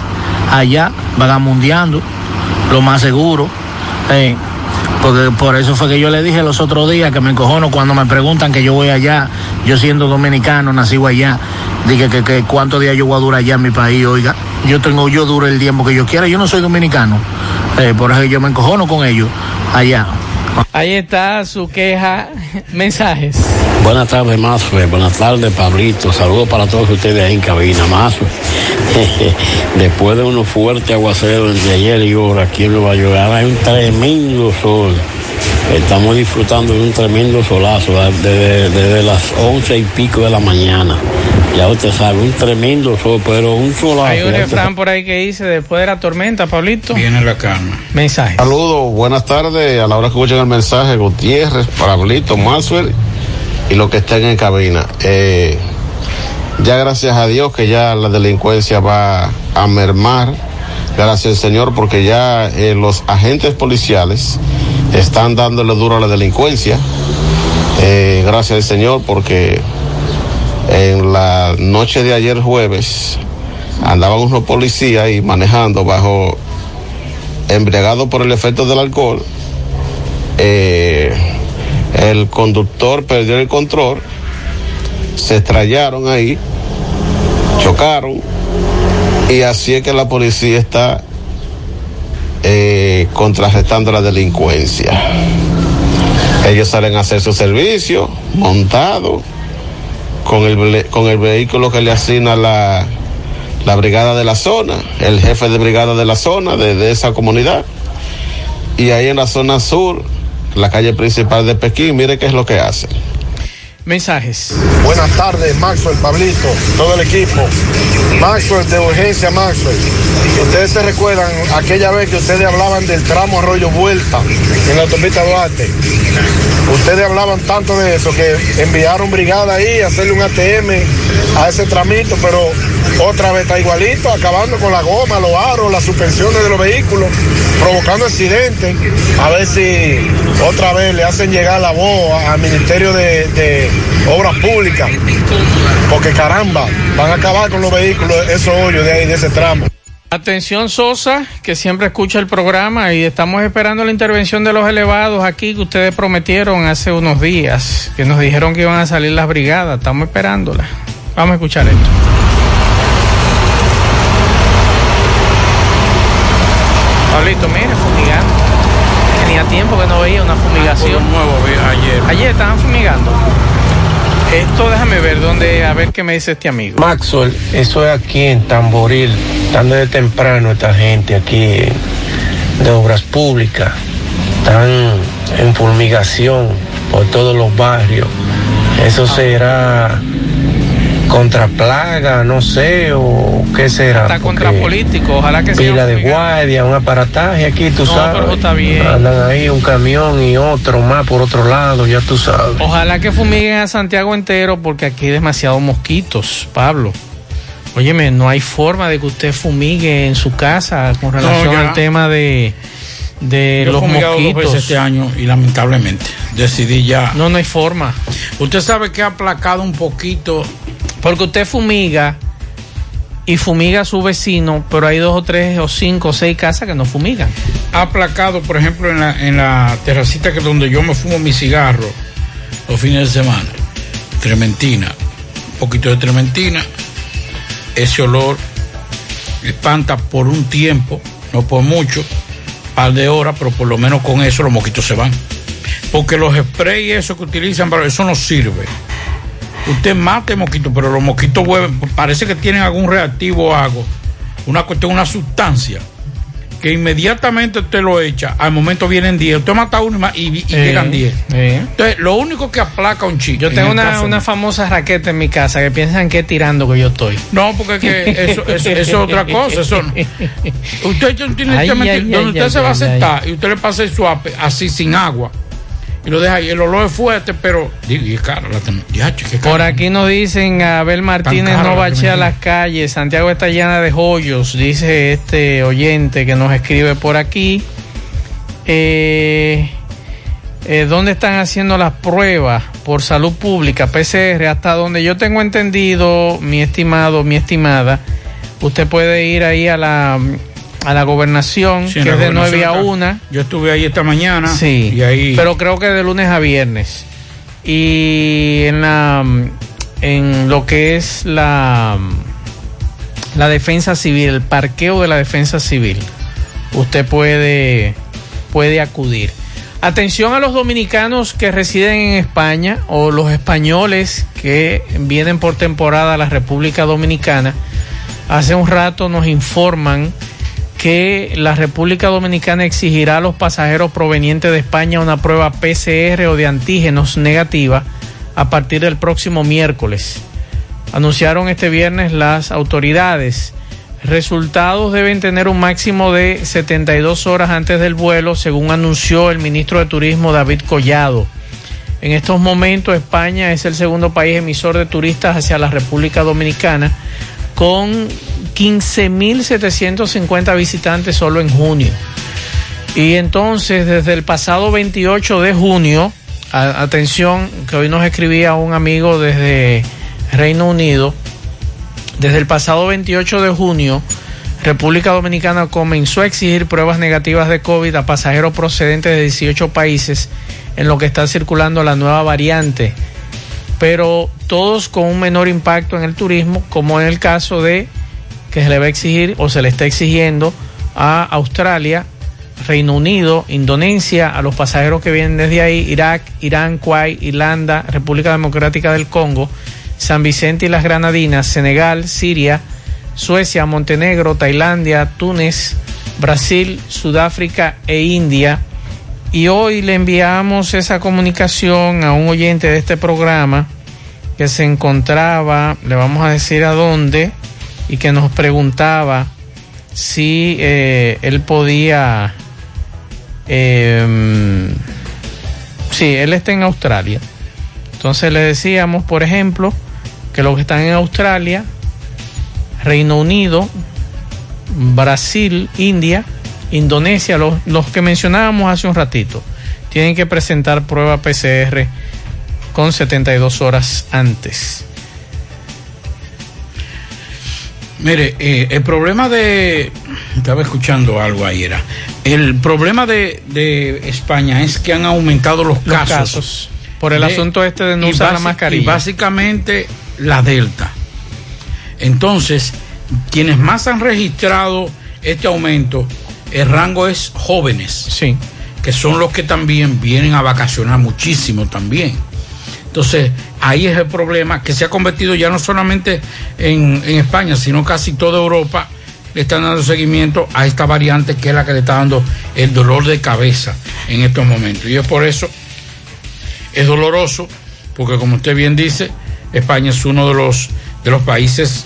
allá, vagamundeando, lo más seguro. Eh, porque por eso fue que yo le dije los otros días que me encojono cuando me preguntan que yo voy allá, yo siendo dominicano, nacido allá, dije que, que cuántos días yo voy a durar allá en mi país, oiga, yo tengo, yo duro el tiempo que yo quiera, yo no soy dominicano, eh, por eso yo me encojono con ellos allá. Ahí está su queja. Mensajes. Buenas tardes, Mazue. Buenas tardes, Pablito. Saludos para todos ustedes ahí en cabina, Mazue. Después de unos fuertes aguaceros entre ayer y ahora aquí en Nueva York, hay un tremendo sol. Estamos disfrutando de un tremendo solazo desde, desde las once y pico de la mañana. Ya usted sabe, un tremendo sol, pero un solazo. Hay un refrán por ahí que dice, después de la tormenta, Pablito. Viene la calma. Mensajes. Saludos, buenas tardes. A la hora que escuchen el mensaje, Gutiérrez, Pablito, Maxwell y los que estén en cabina. Eh, ya gracias a Dios que ya la delincuencia va a mermar. Gracias al Señor porque ya eh, los agentes policiales están dándole duro a la delincuencia. Eh, gracias al Señor porque en la noche de ayer jueves andaban unos policías ahí manejando bajo embriagado por el efecto del alcohol. Eh, el conductor perdió el control, se estrellaron ahí, chocaron y así es que la policía está eh, contrarrestando la delincuencia. Ellos salen a hacer su servicio montado con el, con el vehículo que le asigna la, la brigada de la zona, el jefe de brigada de la zona, de, de esa comunidad. Y ahí en la zona sur la calle principal de Pekín. Mire qué es lo que hace. Mensajes. Buenas tardes, Maxwell, Pablito, todo el equipo. Maxwell, de urgencia, Maxwell. Ustedes se recuerdan aquella vez que ustedes hablaban del tramo Arroyo Vuelta en la autopista Duarte. Ustedes hablaban tanto de eso que enviaron brigada ahí a hacerle un ATM a ese tramito, pero otra vez está igualito, acabando con la goma, los aros, las suspensiones de los vehículos, provocando accidentes. A ver si otra vez le hacen llegar la voz al Ministerio de, de Obras Públicas, porque caramba, van a acabar con los vehículos, esos hoyos de ahí, de ese tramo. Atención Sosa, que siempre escucha el programa y estamos esperando la intervención de los elevados aquí que ustedes prometieron hace unos días, que nos dijeron que iban a salir las brigadas, estamos esperándolas. Vamos a escuchar esto. Pablito, mire, fumigando. Tenía tiempo que no veía una fumigación. nuevo ayer. Ayer estaban fumigando. Esto déjame ver dónde, a ver qué me dice este amigo. Maxwell, eso es aquí en Tamboril, están desde temprano esta gente aquí de obras públicas, están en fumigación por todos los barrios. Eso será contra plaga, no sé, o qué será. Está contra porque político, ojalá que sea. Pila de guardia, un aparataje aquí, tú No, sabes. pero está bien. Andan ahí un camión y otro más por otro lado, ya tú sabes. Ojalá que fumiguen a Santiago entero porque aquí hay demasiados mosquitos, Pablo. Óyeme, no hay forma de que usted fumigue en su casa con relación al tema de, de Yo los dos mosquitos. veces este año y lamentablemente decidí ya. No, no hay forma. Usted sabe que ha aplacado un poquito. Porque usted fumiga y fumiga a su vecino, pero hay dos o tres o cinco o seis casas que no fumigan. Ha aplacado, por ejemplo, en la, en la terracita que donde yo me fumo mi cigarro los fines de semana. Trementina. Un poquito de trementina. Ese olor espanta por un tiempo, no por mucho, par de horas, pero por lo menos con eso los mosquitos se van. Porque los sprays esos que utilizan para eso no sirve. Usted mate mosquitos, pero los mosquitos vuelven, parece que tienen algún reactivo o algo, una cuestión, una sustancia, que inmediatamente usted lo echa, al momento vienen 10, usted mata uno y, y- y Eh, llegan 10. eh. Entonces, lo único que aplaca un chico. Yo tengo una, una famosa raqueta en mi casa que piensan que es tirando que yo estoy. No, porque es que eso, eso- eso es otra cosa. Eso, no. usted tiene Ay, ay, donde ay, usted se va a sentar y usted le pasa el suape así sin agua y lo deja ahí. El olor es fuerte, pero. Digo, y es caro. La. Por aquí nos dicen Abel Martínez no la bachea trementina. las calles, Santiago está llena de joyos, dice este oyente que nos escribe por aquí. Eh, eh, ¿Dónde están haciendo las pruebas por salud pública, PCR? Hasta donde yo tengo entendido, mi estimado, mi estimada, usted puede ir ahí a la, a la gobernación, Sí, que es de 9 a gobernación 1. Yo estuve ahí esta mañana. Sí, Y ahí. pero creo que de lunes a viernes. Y en la en lo que es la la defensa civil, el parqueo de la defensa civil, usted puede puede acudir. Atención a los dominicanos que residen en España o los españoles que vienen por temporada a la República Dominicana. Hace un rato nos informan que la República Dominicana exigirá a los pasajeros provenientes de España una prueba PCR o de antígenos negativa a partir del próximo miércoles. Anunciaron este viernes las autoridades. Resultados deben tener un máximo de 72 horas antes del vuelo, según anunció el ministro de Turismo David Collado. En estos momentos España es el segundo país emisor de turistas hacia la República Dominicana con 15.750 visitantes solo en junio. Y entonces desde el pasado 28 de junio, a- atención que hoy nos escribía un amigo desde Reino Unido, desde el pasado 28 de junio, República Dominicana comenzó a exigir pruebas negativas de COVID a pasajeros procedentes de 18 países en lo que está circulando la nueva variante, pero todos con un menor impacto en el turismo, como en el caso de que se le va a exigir o se le está exigiendo a Australia, Reino Unido, Indonesia, a los pasajeros que vienen desde ahí, Irak, Irán, Kuwait, Irlanda, República Democrática del Congo, San Vicente y las Granadinas, Senegal, Siria, Suecia, Montenegro, Tailandia, Túnez, Brasil, Sudáfrica e India. Y hoy le enviamos esa comunicación a un oyente de este programa que se encontraba, le vamos a decir a dónde, y que nos preguntaba si eh, él podía... eh, sí, él está en Australia. Entonces le decíamos, por ejemplo, que los que están en Australia, Reino Unido, Brasil, India, Indonesia, los, los que mencionábamos hace un ratito, tienen que presentar prueba PCR con 72 horas antes. Mire, eh, el problema de. Estaba escuchando algo ahí, era. El problema de, de España es que han aumentado los, Los casos. casos, por el asunto este de no usar la mascarilla. Y básicamente la Delta. Entonces, quienes más han registrado este aumento, el rango es jóvenes. Sí. Que son los que también vienen a vacacionar muchísimo también. Entonces, ahí es el problema que se ha convertido ya no solamente en, en España, sino casi toda Europa le están dando seguimiento a esta variante que es la que le está dando el dolor de cabeza en estos momentos. Y es por eso, es doloroso, porque como usted bien dice, España es uno de los, de los países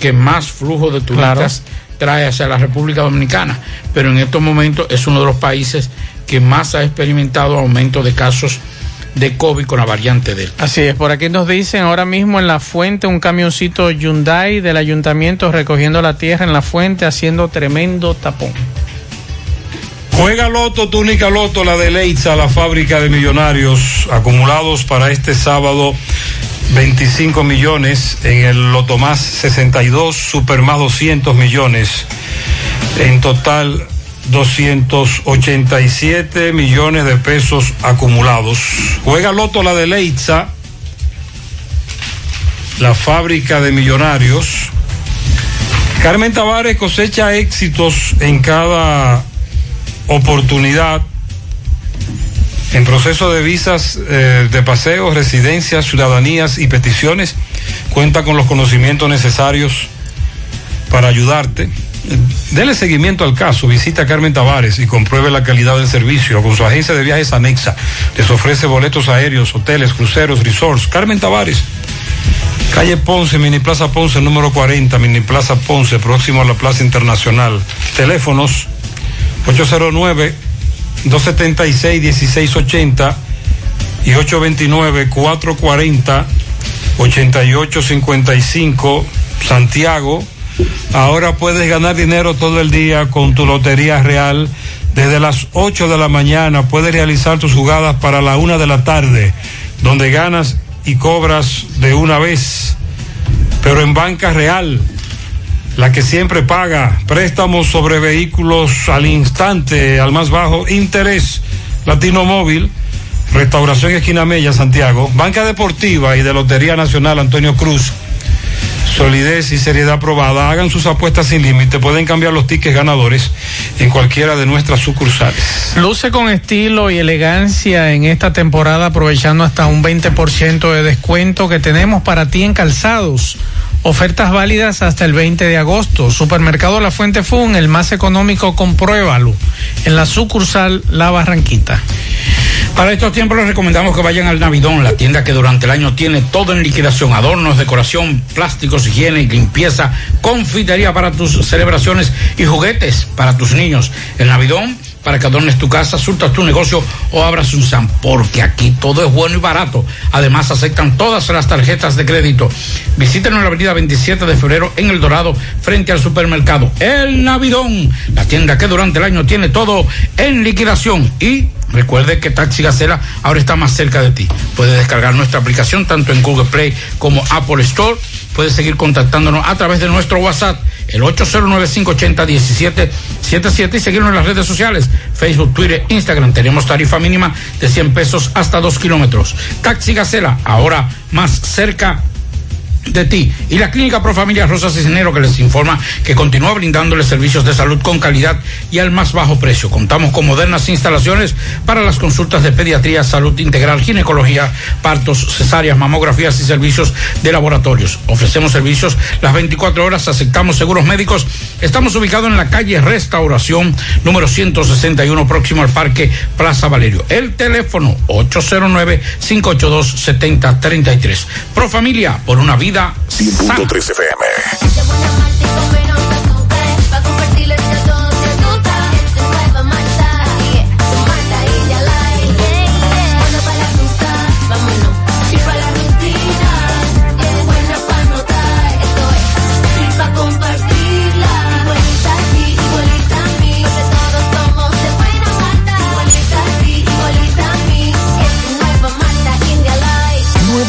que más flujo de turistas trae hacia la República Dominicana, pero en estos momentos es uno de los países que más ha experimentado aumento de casos de COVID con la variante Delta. Así es, por aquí nos dicen ahora mismo en la fuente un camioncito Hyundai del ayuntamiento recogiendo la tierra en la fuente haciendo tremendo tapón. Juega Loto, túnica Loto, la de Leitza, la fábrica de millonarios acumulados para este sábado. 25 millones en el Loto Más 62, Super Más 200 millones. En total 287 millones de pesos acumulados. Juega Loto la de Leitza, la fábrica de millonarios. Carmen Tavares cosecha éxitos en cada oportunidad en proceso de visas eh, de paseos, residencias, ciudadanías y peticiones. Cuenta con los conocimientos necesarios para ayudarte. Dele seguimiento al caso, visita a Carmen Tavares y compruebe la calidad del servicio con su agencia de viajes anexa. Les ofrece boletos aéreos, hoteles, cruceros, resorts. Carmen Tavares, calle Ponce, Mini Plaza Ponce, número 40, Mini Plaza Ponce, próximo a la Plaza Internacional. Teléfonos 809 276-1680 y 829-440-8855 Santiago. Ahora puedes ganar dinero todo el día con tu Lotería Real. Desde las 8 de la mañana puedes realizar tus jugadas para la 1 de la tarde, donde ganas y cobras de una vez, pero en banca real la que siempre paga préstamos sobre vehículos al instante, al más bajo interés. Latino Móvil, Restauración Esquina Mella, Santiago, Banca Deportiva y de Lotería Nacional Antonio Cruz. Solidez y seriedad probada. Hagan sus apuestas sin límite. Pueden cambiar los tickets ganadores en cualquiera de nuestras sucursales. Luce con estilo y elegancia en esta temporada aprovechando hasta un 20% de descuento que tenemos para ti en calzados. Ofertas válidas hasta el 20 de agosto. Supermercado La Fuente Fun, el más económico, compruébalo. En la sucursal La Barranquita. Para estos tiempos les recomendamos que vayan al Navidón, la tienda que durante el año tiene todo en liquidación, adornos, decoración, plásticos, higiene y limpieza, confitería para tus celebraciones y juguetes para tus niños. El Navidón para que adornes tu casa, surtas tu negocio o abras un SAM, porque aquí todo es bueno y barato. Además aceptan todas las tarjetas de crédito. Visítenos en la avenida 27 de febrero en El Dorado, frente al supermercado El Navidón, la tienda que durante el año tiene todo en liquidación y Recuerde que Taxi Gacela ahora está más cerca de ti. Puedes descargar nuestra aplicación tanto en Google Play como Apple Store. Puedes seguir contactándonos a través de nuestro WhatsApp, el 809-580-1777 y seguirnos en las redes sociales, Facebook, Twitter, Instagram. Tenemos tarifa mínima de 100 pesos hasta 2 kilómetros. Taxi Gacela, ahora más cerca de ti. Y la Clínica Profamilia Rosa Cisnero que les informa que continúa brindándoles servicios de salud con calidad y al más bajo precio. Contamos con modernas instalaciones para las consultas de pediatría, salud integral, ginecología, partos, cesáreas, mamografías y servicios de laboratorios. Ofrecemos servicios las 24 horas, aceptamos seguros médicos. Estamos ubicados en la calle Restauración número 161 próximo al Parque Plaza Valerio. El teléfono 809-582-7033. Profamilia por una vida 100.3 FM.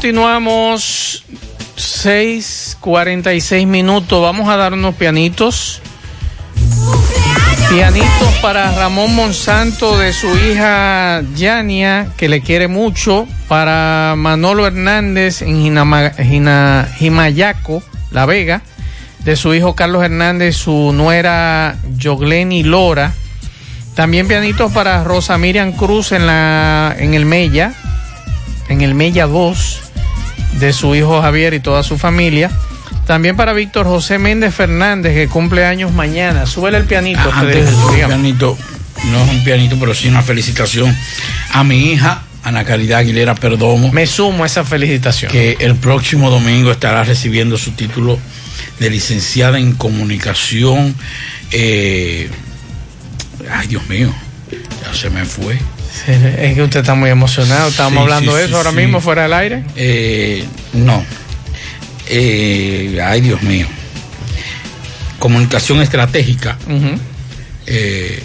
Continuamos 6:46 minutos. Vamos a dar unos pianitos. Pianitos para Ramón Monsanto de su hija Yania, que le quiere mucho. Para Manolo Hernández en Jinama- Jina- Jimayaco, La Vega. De su hijo Carlos Hernández, su nuera Yogleni Lora. También pianitos para Rosa Miriam Cruz en, la, en el Mella, en el Mella 2, de su hijo Javier y toda su familia. También para Víctor José Méndez Fernández, que cumple años mañana. Súbele el pianito. Antes su dígame. pianito, no es un pianito, pero sí una felicitación a mi hija, Ana Caridad Aguilera Perdomo. Me sumo a esa felicitación. Que el próximo domingo estará recibiendo su título de licenciada en comunicación. eh, ay, Dios mío, ya se me fue. Es que usted está muy emocionado. Estábamos Sí, hablando sí, de eso ahora mismo fuera del aire. Eh, no. Eh, ay, Dios mío. Comunicación estratégica. eh,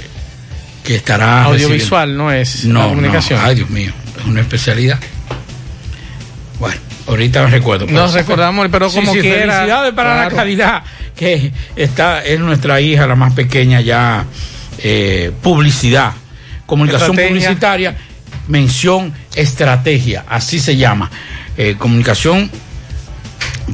que estará Audiovisual, no es no, comunicación. no, ay Dios mío, es una especialidad. Bueno, ahorita me recuerdo. Nos recordamos, pero como quiera, Felicidades para claro. la calidad, que está, es nuestra hija, la más pequeña ya, publicidad, comunicación Estrategia. publicitaria, mención estrategia, así se llama. Eh, comunicación,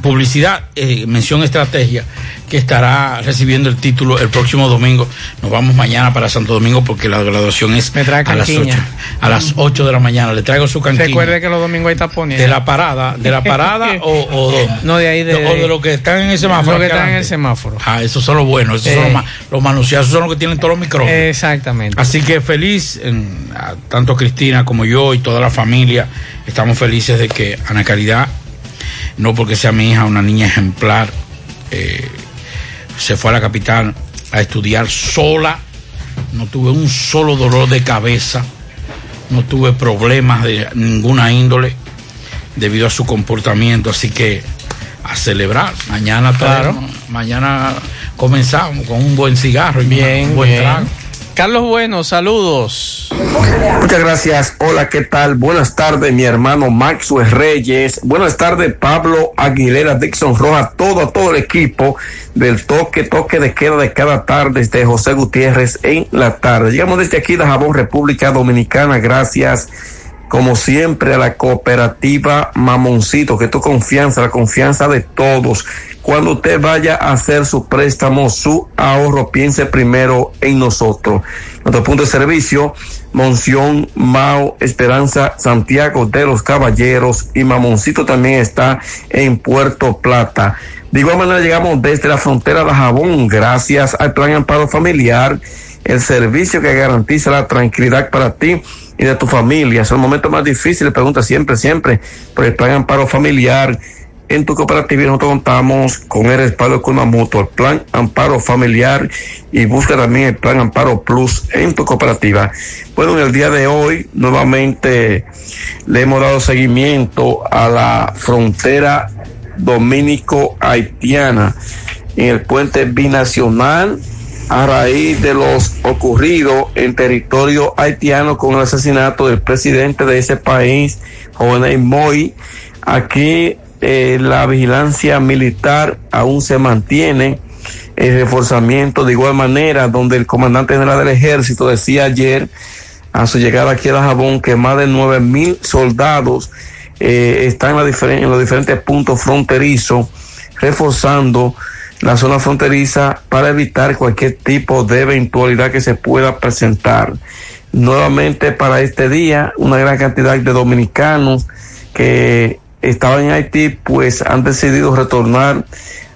publicidad, eh, mención estrategia, que estará recibiendo el título el próximo domingo. Nos vamos mañana para Santo Domingo porque la graduación es a las, canquiña. 8, a las 8 de la mañana. Le traigo su cantina. Recuerde que los domingos hay tapones. ¿De la parada? ¿De la parada o, o dónde? No, de ahí de. o de los que están en el semáforo. Los que están en el semáforo. Ah, esos son los buenos, esos son Eh. los, ma- los esos son los que tienen todos los micrófonos. Exactamente. Así que feliz, en- a- tanto Cristina como yo y toda la familia, estamos felices de que Ana Caridad, no porque sea mi hija, una niña ejemplar, eh, se fue a la capital a estudiar sola, no tuve un solo dolor de cabeza, no tuve problemas de ninguna índole debido a su comportamiento, así que a celebrar. Mañana Claro. traemos- mañana comenzamos con un buen cigarro y Bien, un buen bien. trago. Carlos Bueno, saludos. Muchas gracias. Hola, ¿qué tal? Buenas tardes, mi hermano Maxwell Reyes. Buenas tardes, Pablo Aguilera, Dixon Rojas, todo, todo el equipo del toque, toque de queda de cada tarde desde José Gutiérrez en la tarde. Llegamos desde aquí de Jabón, República Dominicana. Gracias, como siempre, a la cooperativa Mamoncito, que tu confianza, la confianza de todos. Cuando usted vaya a hacer su préstamo, su ahorro, piense primero en nosotros. Nuestro punto de servicio, Monción, Mao, Esperanza, Santiago de los Caballeros y Mamoncito también está en Puerto Plata. De igual manera llegamos desde la frontera de Jabón, gracias al Plan Amparo Familiar, el servicio que garantiza la tranquilidad para ti y de tu familia. Es el momento más difícil, pregunta siempre, siempre, por el Plan Amparo Familiar. En tu cooperativa nosotros contamos con el respaldo Mutuo, el Plan Amparo Familiar y busca también el Plan Amparo Plus en tu cooperativa. Bueno, en el día de hoy nuevamente le hemos dado seguimiento a la frontera dominico-haitiana en el puente binacional a raíz de los ocurridos en territorio haitiano con el asesinato del presidente de ese país, Jovenel Moy. Aquí eh, la vigilancia militar aún se mantiene, el reforzamiento de igual manera, donde el comandante general del ejército decía ayer, a su llegada aquí a la Jabón, que más de nueve mil soldados eh, están en, los diferentes puntos fronterizos, reforzando la zona fronteriza para evitar cualquier tipo de eventualidad que se pueda presentar. Nuevamente para este día, una gran cantidad de dominicanos que estaban en Haití, pues han decidido retornar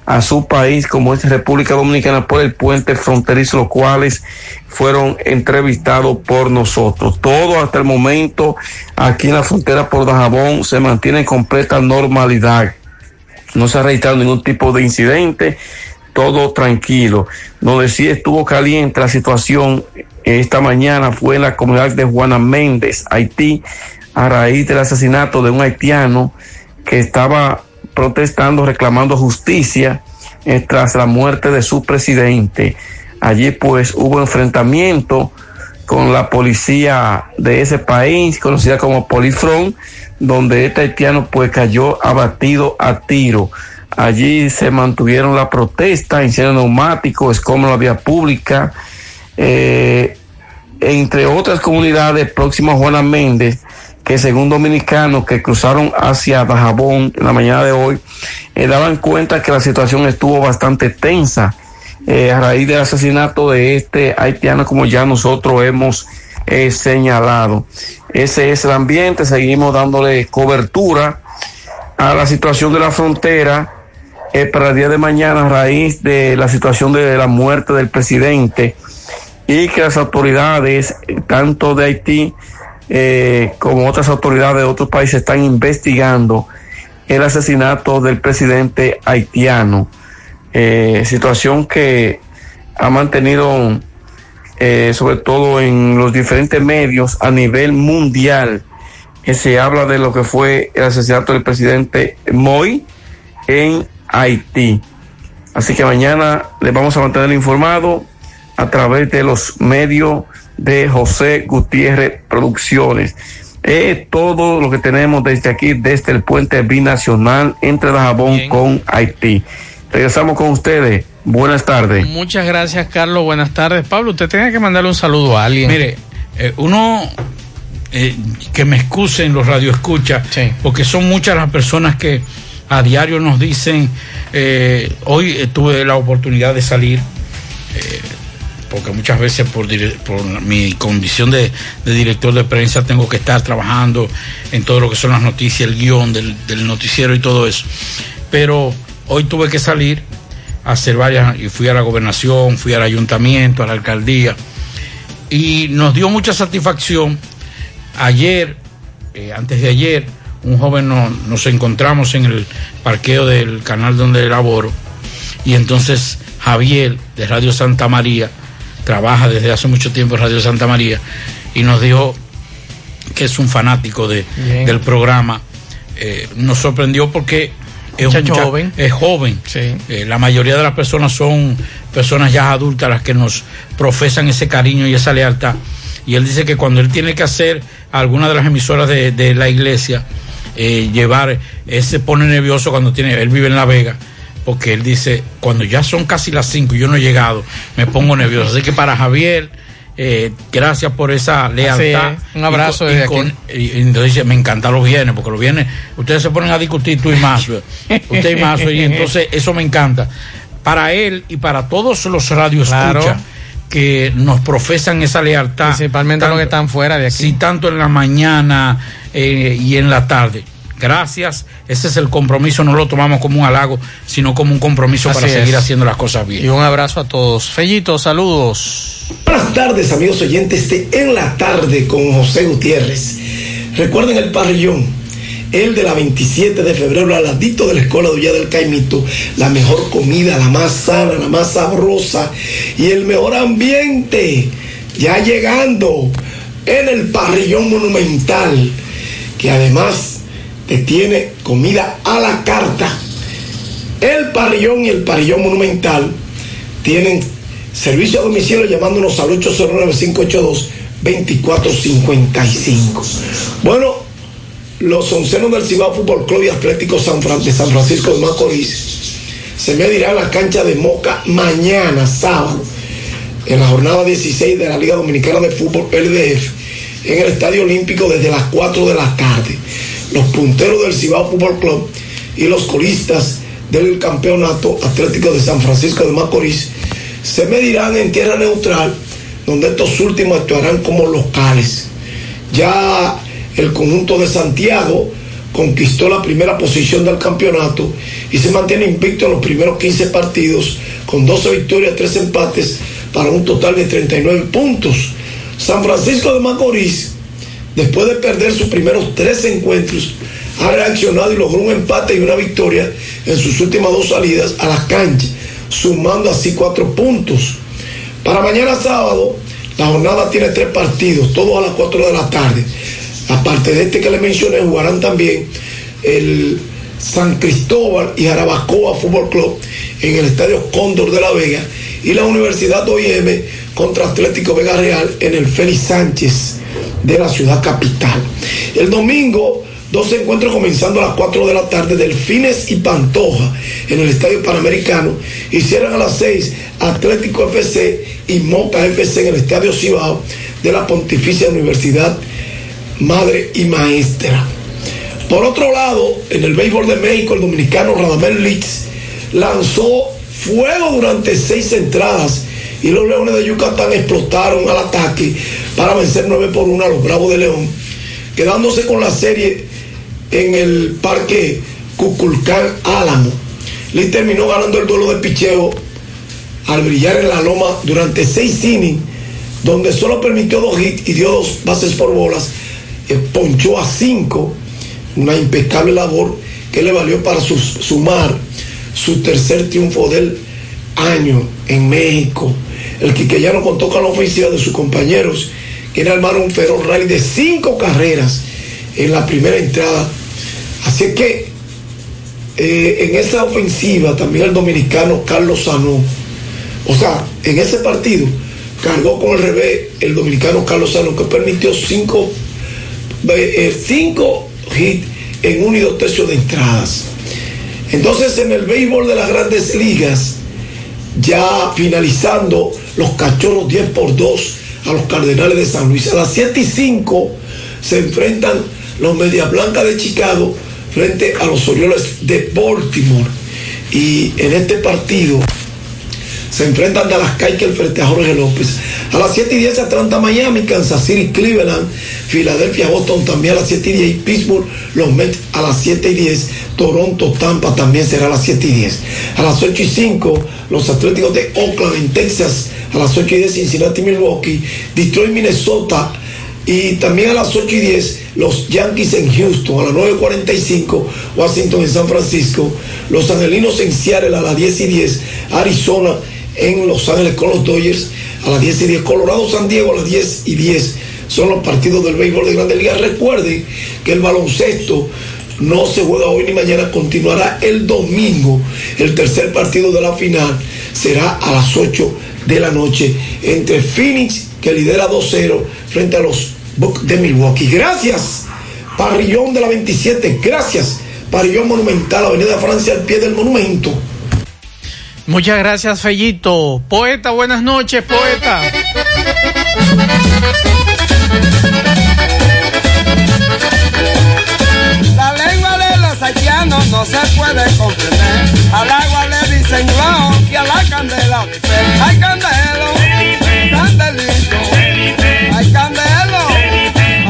a su país como es República Dominicana por el puente fronterizo, los cuales fueron entrevistados por nosotros. Todo hasta el momento aquí en la frontera por Dajabón se mantiene en completa normalidad. No se ha registrado ningún tipo de incidente, todo tranquilo. Donde sí estuvo caliente la situación esta mañana fue en la comunidad de Juana Méndez, Haití, a raíz del asesinato de un haitiano que estaba protestando, reclamando justicia eh, tras la muerte de su presidente. Allí pues hubo enfrentamiento con la policía de ese país, conocida como Polifrón, donde este haitiano pues cayó abatido a tiro. Allí se mantuvieron la protesta, incendio neumático, escombro la vía pública, eh, entre otras comunidades próximas a Juana Méndez, que según dominicanos que cruzaron hacia Dajabón en la mañana de hoy, eh, daban cuenta que la situación estuvo bastante tensa eh, a raíz del asesinato de este haitiano, como ya nosotros hemos eh, señalado. Ese es el ambiente, seguimos dándole cobertura a la situación de la frontera para el día de mañana a raíz de la situación de la muerte del presidente y que las autoridades, tanto de Haití eh, como otras autoridades de otros países, están investigando el asesinato del presidente haitiano. Eh, situación que ha mantenido, eh, sobre todo en los diferentes medios a nivel mundial, que se habla de lo que fue el asesinato del presidente Moy en Haití. Así que mañana les vamos a mantener informado a través de los medios de José Gutiérrez Producciones. Es todo lo que tenemos desde aquí, desde el puente binacional entre Dajabón con Haití. Regresamos con ustedes. Buenas tardes. Muchas gracias, Carlos. Buenas tardes. Pablo, usted tenía que mandarle un saludo a alguien. Mire, eh, uno eh, que me excusen los radioescuchas, porque son muchas las personas que a diario nos dicen, eh, hoy eh, tuve la oportunidad de salir, eh, porque muchas veces por, mi condición de, director de prensa tengo que estar trabajando en todo lo que son las noticias, el guion del, noticiero y todo eso. Pero hoy tuve que salir a hacer varias, y fui a la gobernación, fui al ayuntamiento, a la alcaldía, y nos dio mucha satisfacción. Ayer, eh, antes de ayer, un joven no- nos encontramos en el parqueo del canal donde laboro y entonces Javier de Radio Santa María trabaja desde hace mucho tiempo en Radio Santa María y nos dijo que es un fanático de, del programa. Eh, nos sorprendió porque es un Muchacho mucha- joven. Es joven. Eh, la mayoría de las personas son personas ya adultas las que nos profesan ese cariño y esa lealtad. Y él dice que cuando él tiene que hacer alguna de las emisoras de, de la iglesia, eh, llevar, él se pone nervioso cuando tiene, él vive en La Vega, porque él dice, cuando ya son casi las 5 y yo no he llegado, me pongo nervioso. Así que para Javier, eh, gracias por esa lealtad. es. Un abrazo Y con- y desde con- aquí. y- y entonces me encantan los viernes, porque los viernes ustedes se ponen a discutir tú y Mazo, usted y Mazo, y entonces eso me encanta. Para él y para todos los radios Claro. que nos profesan esa lealtad. Principalmente los que están fuera de aquí. Sí, tanto en la mañana eh, y en la tarde. Gracias, ese es el compromiso, no lo tomamos como un halago, sino como un compromiso para seguir haciendo las cosas bien. Y un abrazo a todos. Fellito, saludos. Buenas tardes, amigos oyentes de En la Tarde con José Gutiérrez. Recuerden el parrillón, el de la 27 de febrero, al ladito de la Escuela de Villa del Caimito. La mejor comida, la más sana, la más sabrosa y el mejor ambiente. Ya llegando en el parrillón monumental, que además te tiene comida a la carta. El parrillón y el parrillón monumental tienen servicio a domicilio llamándonos al 809-582-2455. Bueno, los oncenos del Cibao Fútbol Club y Atlético San Fran- de San Francisco de Macorís se medirá en la cancha de Moca mañana, sábado, en la jornada 16 de la Liga Dominicana de Fútbol LDF, en el Estadio Olímpico desde las 4 de la tarde. Los punteros del Cibao Fútbol Club y los colistas del Campeonato Atlético de San Francisco de Macorís se medirán en tierra neutral, donde estos últimos actuarán como locales. Ya el conjunto de Santiago conquistó la primera posición del campeonato y se mantiene invicto en los primeros 15 partidos con 12 victorias, 3 empates para un total de 39 puntos. San Francisco de Macorís, después de perder sus primeros tres encuentros, ha reaccionado y logró un empate y una victoria en sus últimas dos salidas a la cancha, sumando así cuatro puntos. Para mañana sábado, la jornada tiene tres partidos, todos a las 4 de la tarde. Aparte de este que le mencioné, jugarán también el San Cristóbal y Jarabacoa Fútbol Club en el Estadio Cóndor de la Vega y la Universidad OIM contra Atlético Vega Real en el Félix Sánchez de la ciudad capital. El domingo, dos encuentros comenzando a las 4 de la tarde, Delfines y Pantoja en el Estadio Panamericano y a las 6 Atlético FC y Moca FC en el Estadio Cibao de la Pontificia Universidad Madre y Maestra. Por otro lado, en el béisbol de México, el dominicano Radamel Litz lanzó fuego durante seis entradas y los Leones de Yucatán explotaron al ataque para vencer 9 por 1 a los Bravos de León, quedándose con la serie en el Parque Cuculcán Álamo. Litz terminó ganando el duelo de picheo al brillar en la loma durante seis innings, donde solo permitió dos hits y dio dos bases por bolas, eh, ponchó a cinco, una impecable labor que le valió para sumar su tercer triunfo del año en México. El quiqueyano contó con la ofensiva de sus compañeros, que armaron un feroz rally de cinco carreras en la primera entrada. Así que eh, en esa ofensiva también el dominicano Carlos Sanó. O sea, en ese partido cargó con el revés el dominicano Carlos Sanó, que permitió cinco, eh, eh, cinco hits en un y dos tercios de entradas. Entonces, en el béisbol de las grandes ligas, ya finalizando los cachorros 10 por 2 a los Cardenales de San Luis. A las 7 y 5 se enfrentan los Medias Blancas de Chicago frente a los Orioles de Baltimore. Y en este partido se enfrentan Dallas Keuchel frente a Jorge López. A las 7 y 10 Atlanta, Miami, Kansas City, Cleveland, Filadelfia, Boston también a las 7 y 10, y Pittsburgh, los Mets a las 7 y 10, Toronto, Tampa también será a las 7 y 10. A las 8 y 5, los Atléticos de Oakland en Texas, a las 8 y 10, Cincinnati, Milwaukee, Detroit, Minnesota, y también a las 8 y 10, los Yankees en Houston, a las 9.45, Washington en San Francisco, los Angelinos en Seattle a las 10 y 10, Arizona en Los Ángeles con los Dodgers a las 10 y 10, Colorado San Diego a las 10 y 10. Son los partidos del béisbol de Grandes Ligas. Recuerden que el baloncesto no se juega hoy ni mañana, continuará el domingo. El tercer partido de la final será a las 8 de la noche entre Phoenix, que lidera 2-0, frente a los Bucks de Milwaukee. Gracias, Parrillón de la 27. Gracias, Parrillón Monumental, Avenida Francia, al pie del monumento. Muchas gracias, Fellito. Poeta, buenas noches, poeta. La lengua de los haitianos no se puede comprender. Al agua le dicen la candela ay candelo, candelito, ay candelo,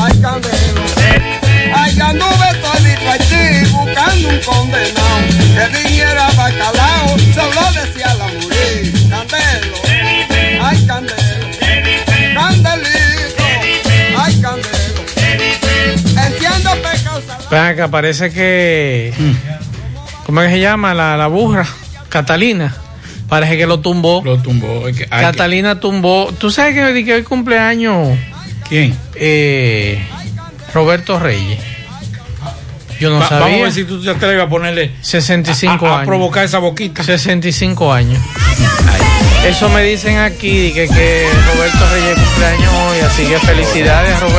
ay candelo. Ay anduve todito Haití buscando un condenado que viniera bacalao, solo decía la morir, candelo, ay candelo, candelito, ay candelo. Entiendo pecados Ven acá, parece que. ¿Cómo es que se llama? La, la burra. Catalina. Parece que lo tumbó. Lo tumbó. es que Catalina tumbó. ¿Tú sabes que, que hoy cumpleaños? ¿Quién? Eh, Roberto Reyes. Yo no Va- sabía. Vamos a ver si tú te atreves a ponerle 65 a, a- a años. provocar esa boquita. 65 años. Eso me dicen aquí, que, que Roberto Reyes cumpleaños hoy, así que felicidades, Roberto.